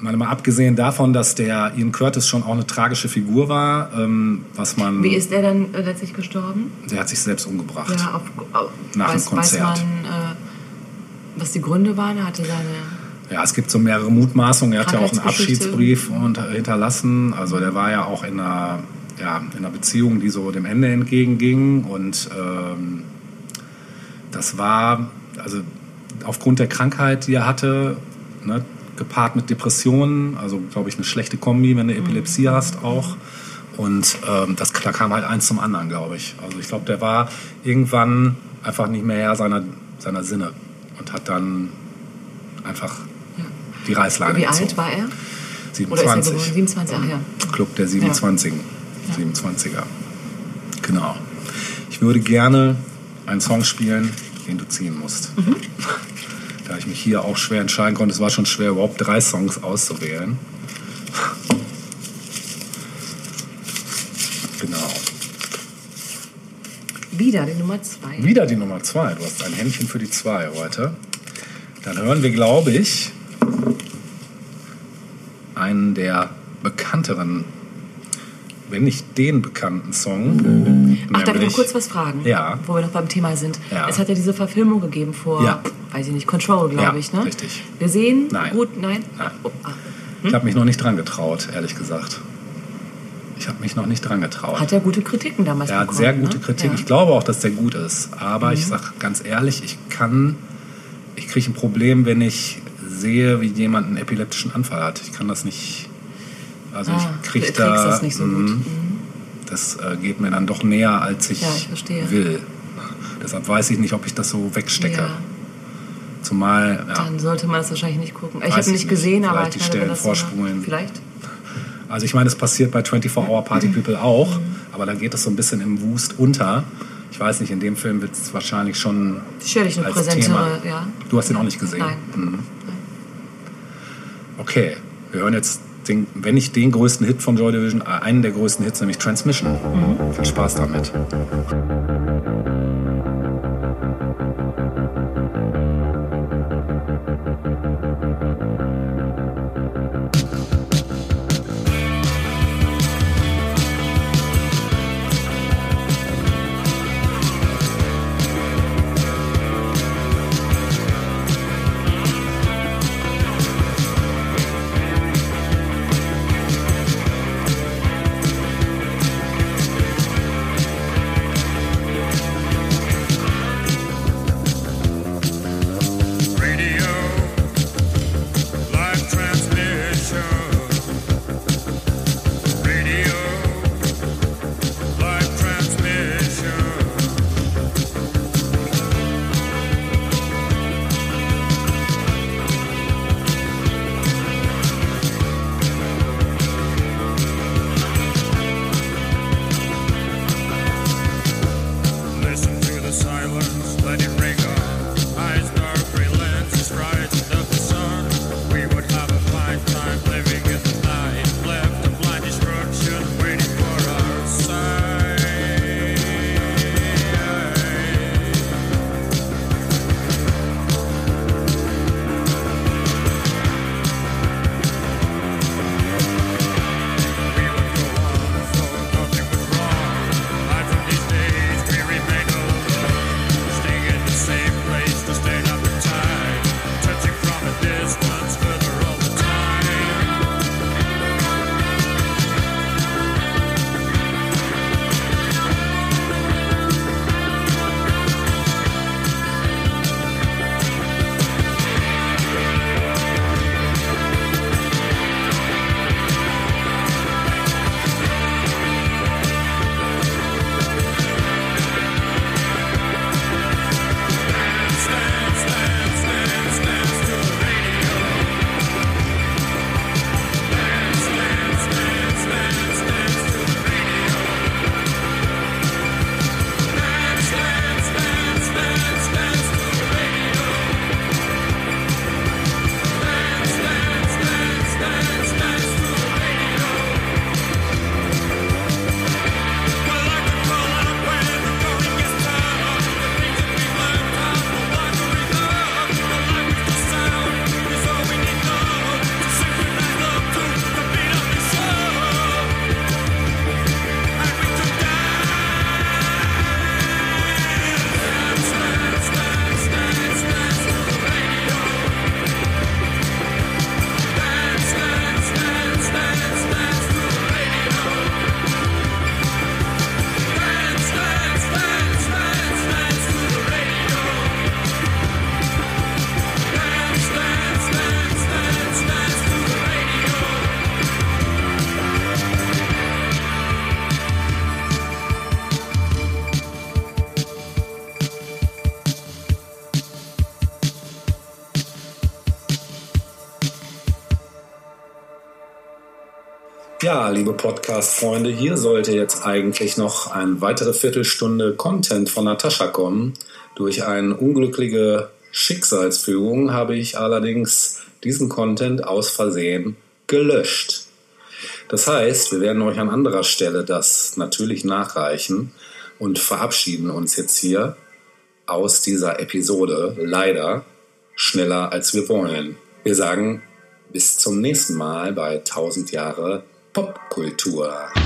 Speaker 2: meine mal abgesehen davon, dass der Ian Curtis schon auch eine tragische Figur war, ähm, was man,
Speaker 1: Wie ist er dann äh, letztlich gestorben?
Speaker 2: der hat sich selbst umgebracht.
Speaker 1: Ja, auf, auf,
Speaker 2: Nach dem
Speaker 1: weiß, weiß
Speaker 2: Konzert.
Speaker 1: man, äh, was die Gründe waren? Er hatte seine.
Speaker 2: Ja, es gibt so mehrere Mutmaßungen. Er hat ja auch einen. Abschiedsbrief und, hinterlassen. Also der war ja auch in einer, ja, in einer Beziehung, die so dem Ende entgegenging. Und ähm, das war, also aufgrund der Krankheit, die er hatte, ne, gepaart mit Depressionen, also glaube ich eine schlechte Kombi, wenn du Epilepsie hast auch. Und ähm, das, da kam halt eins zum anderen, glaube ich. Also ich glaube, der war irgendwann einfach nicht mehr Herr seiner, seiner Sinne und hat dann einfach die Reißleine
Speaker 1: Wie
Speaker 2: gezogen.
Speaker 1: alt war er? Oder ist er
Speaker 2: 27.
Speaker 1: geworden? 27, ach ja.
Speaker 2: Club der 27. 27er. Genau. Ich würde gerne einen Song spielen, den du ziehen musst.
Speaker 1: Mhm.
Speaker 2: Da ich mich hier auch schwer entscheiden konnte, es war schon schwer, überhaupt drei Songs auszuwählen. Genau.
Speaker 1: Wieder die Nummer zwei.
Speaker 2: Wieder die Nummer zwei. Du hast ein Händchen für die zwei heute. Dann hören wir, glaube ich, einen der bekannteren, wenn nicht den bekannten Song.
Speaker 1: Ach, darf ich noch kurz was fragen?
Speaker 2: Ja.
Speaker 1: Wo wir noch beim Thema sind.
Speaker 2: Ja.
Speaker 1: Es hat ja diese Verfilmung gegeben vor,
Speaker 2: Ja.
Speaker 1: weiß ich nicht, Control, glaube
Speaker 2: Ja,
Speaker 1: ich, ne?
Speaker 2: richtig.
Speaker 1: Gesehen?
Speaker 2: Nein.
Speaker 1: Gut, nein?
Speaker 2: Nein.
Speaker 1: Oh, ah.
Speaker 2: Ich habe mich noch nicht dran getraut, ehrlich gesagt. Ich habe mich noch nicht dran getraut.
Speaker 1: Hat ja gute Kritiken damals
Speaker 2: Er hat
Speaker 1: bekommen.
Speaker 2: sehr gute
Speaker 1: ne?
Speaker 2: Kritik.
Speaker 1: Ja. Mhm.
Speaker 2: Ich glaube auch, dass der gut ist. Aber ich sage ganz ehrlich, ich kann, ich kriege ein Problem, wenn ich sehe, wie jemand einen epileptischen Anfall hat. Ich kann das nicht. Also
Speaker 1: Ah,
Speaker 2: ich kriege da.
Speaker 1: das nicht so gut.
Speaker 2: mhm. Das äh, geht mir dann doch näher, als ich,
Speaker 1: Ja, ich
Speaker 2: will. Deshalb weiß ich nicht, ob ich das so wegstecke.
Speaker 1: Ja,
Speaker 2: Zumal, ja,
Speaker 1: dann sollte man das wahrscheinlich nicht gucken. Ich habe nicht
Speaker 2: nicht.
Speaker 1: gesehen, aber
Speaker 2: Vielleicht
Speaker 1: ich
Speaker 2: die
Speaker 1: meine,
Speaker 2: Stellen
Speaker 1: so
Speaker 2: vorspulen.
Speaker 1: Vielleicht.
Speaker 2: Also ich meine, es passiert bei 24 Hour Party
Speaker 1: Mhm.
Speaker 2: People auch, aber da geht es so ein bisschen im Wust unter. Ich weiß nicht, in dem Film wird es wahrscheinlich schon
Speaker 1: Sicherlich eine
Speaker 2: als
Speaker 1: präsentere,
Speaker 2: Thema.
Speaker 1: ja.
Speaker 2: Du hast ihn auch nicht gesehen?
Speaker 1: Nein.
Speaker 2: Mhm. Okay, wir hören jetzt, den, wenn nicht den größten Hit von Joy Division, äh, einen der größten Hits, nämlich Transmission.
Speaker 1: Mhm.
Speaker 2: Viel Spaß damit. Liebe Podcast-Freunde, hier sollte jetzt eigentlich noch eine weitere Viertelstunde Content von Natascha kommen. Durch eine unglückliche Schicksalsfügung habe ich allerdings diesen Content aus Versehen gelöscht. Das heißt, wir werden euch an anderer Stelle das natürlich nachreichen und verabschieden uns jetzt hier aus dieser Episode leider schneller als wir wollen. Wir sagen bis zum nächsten Mal bei 1000 Jahre Popkultur.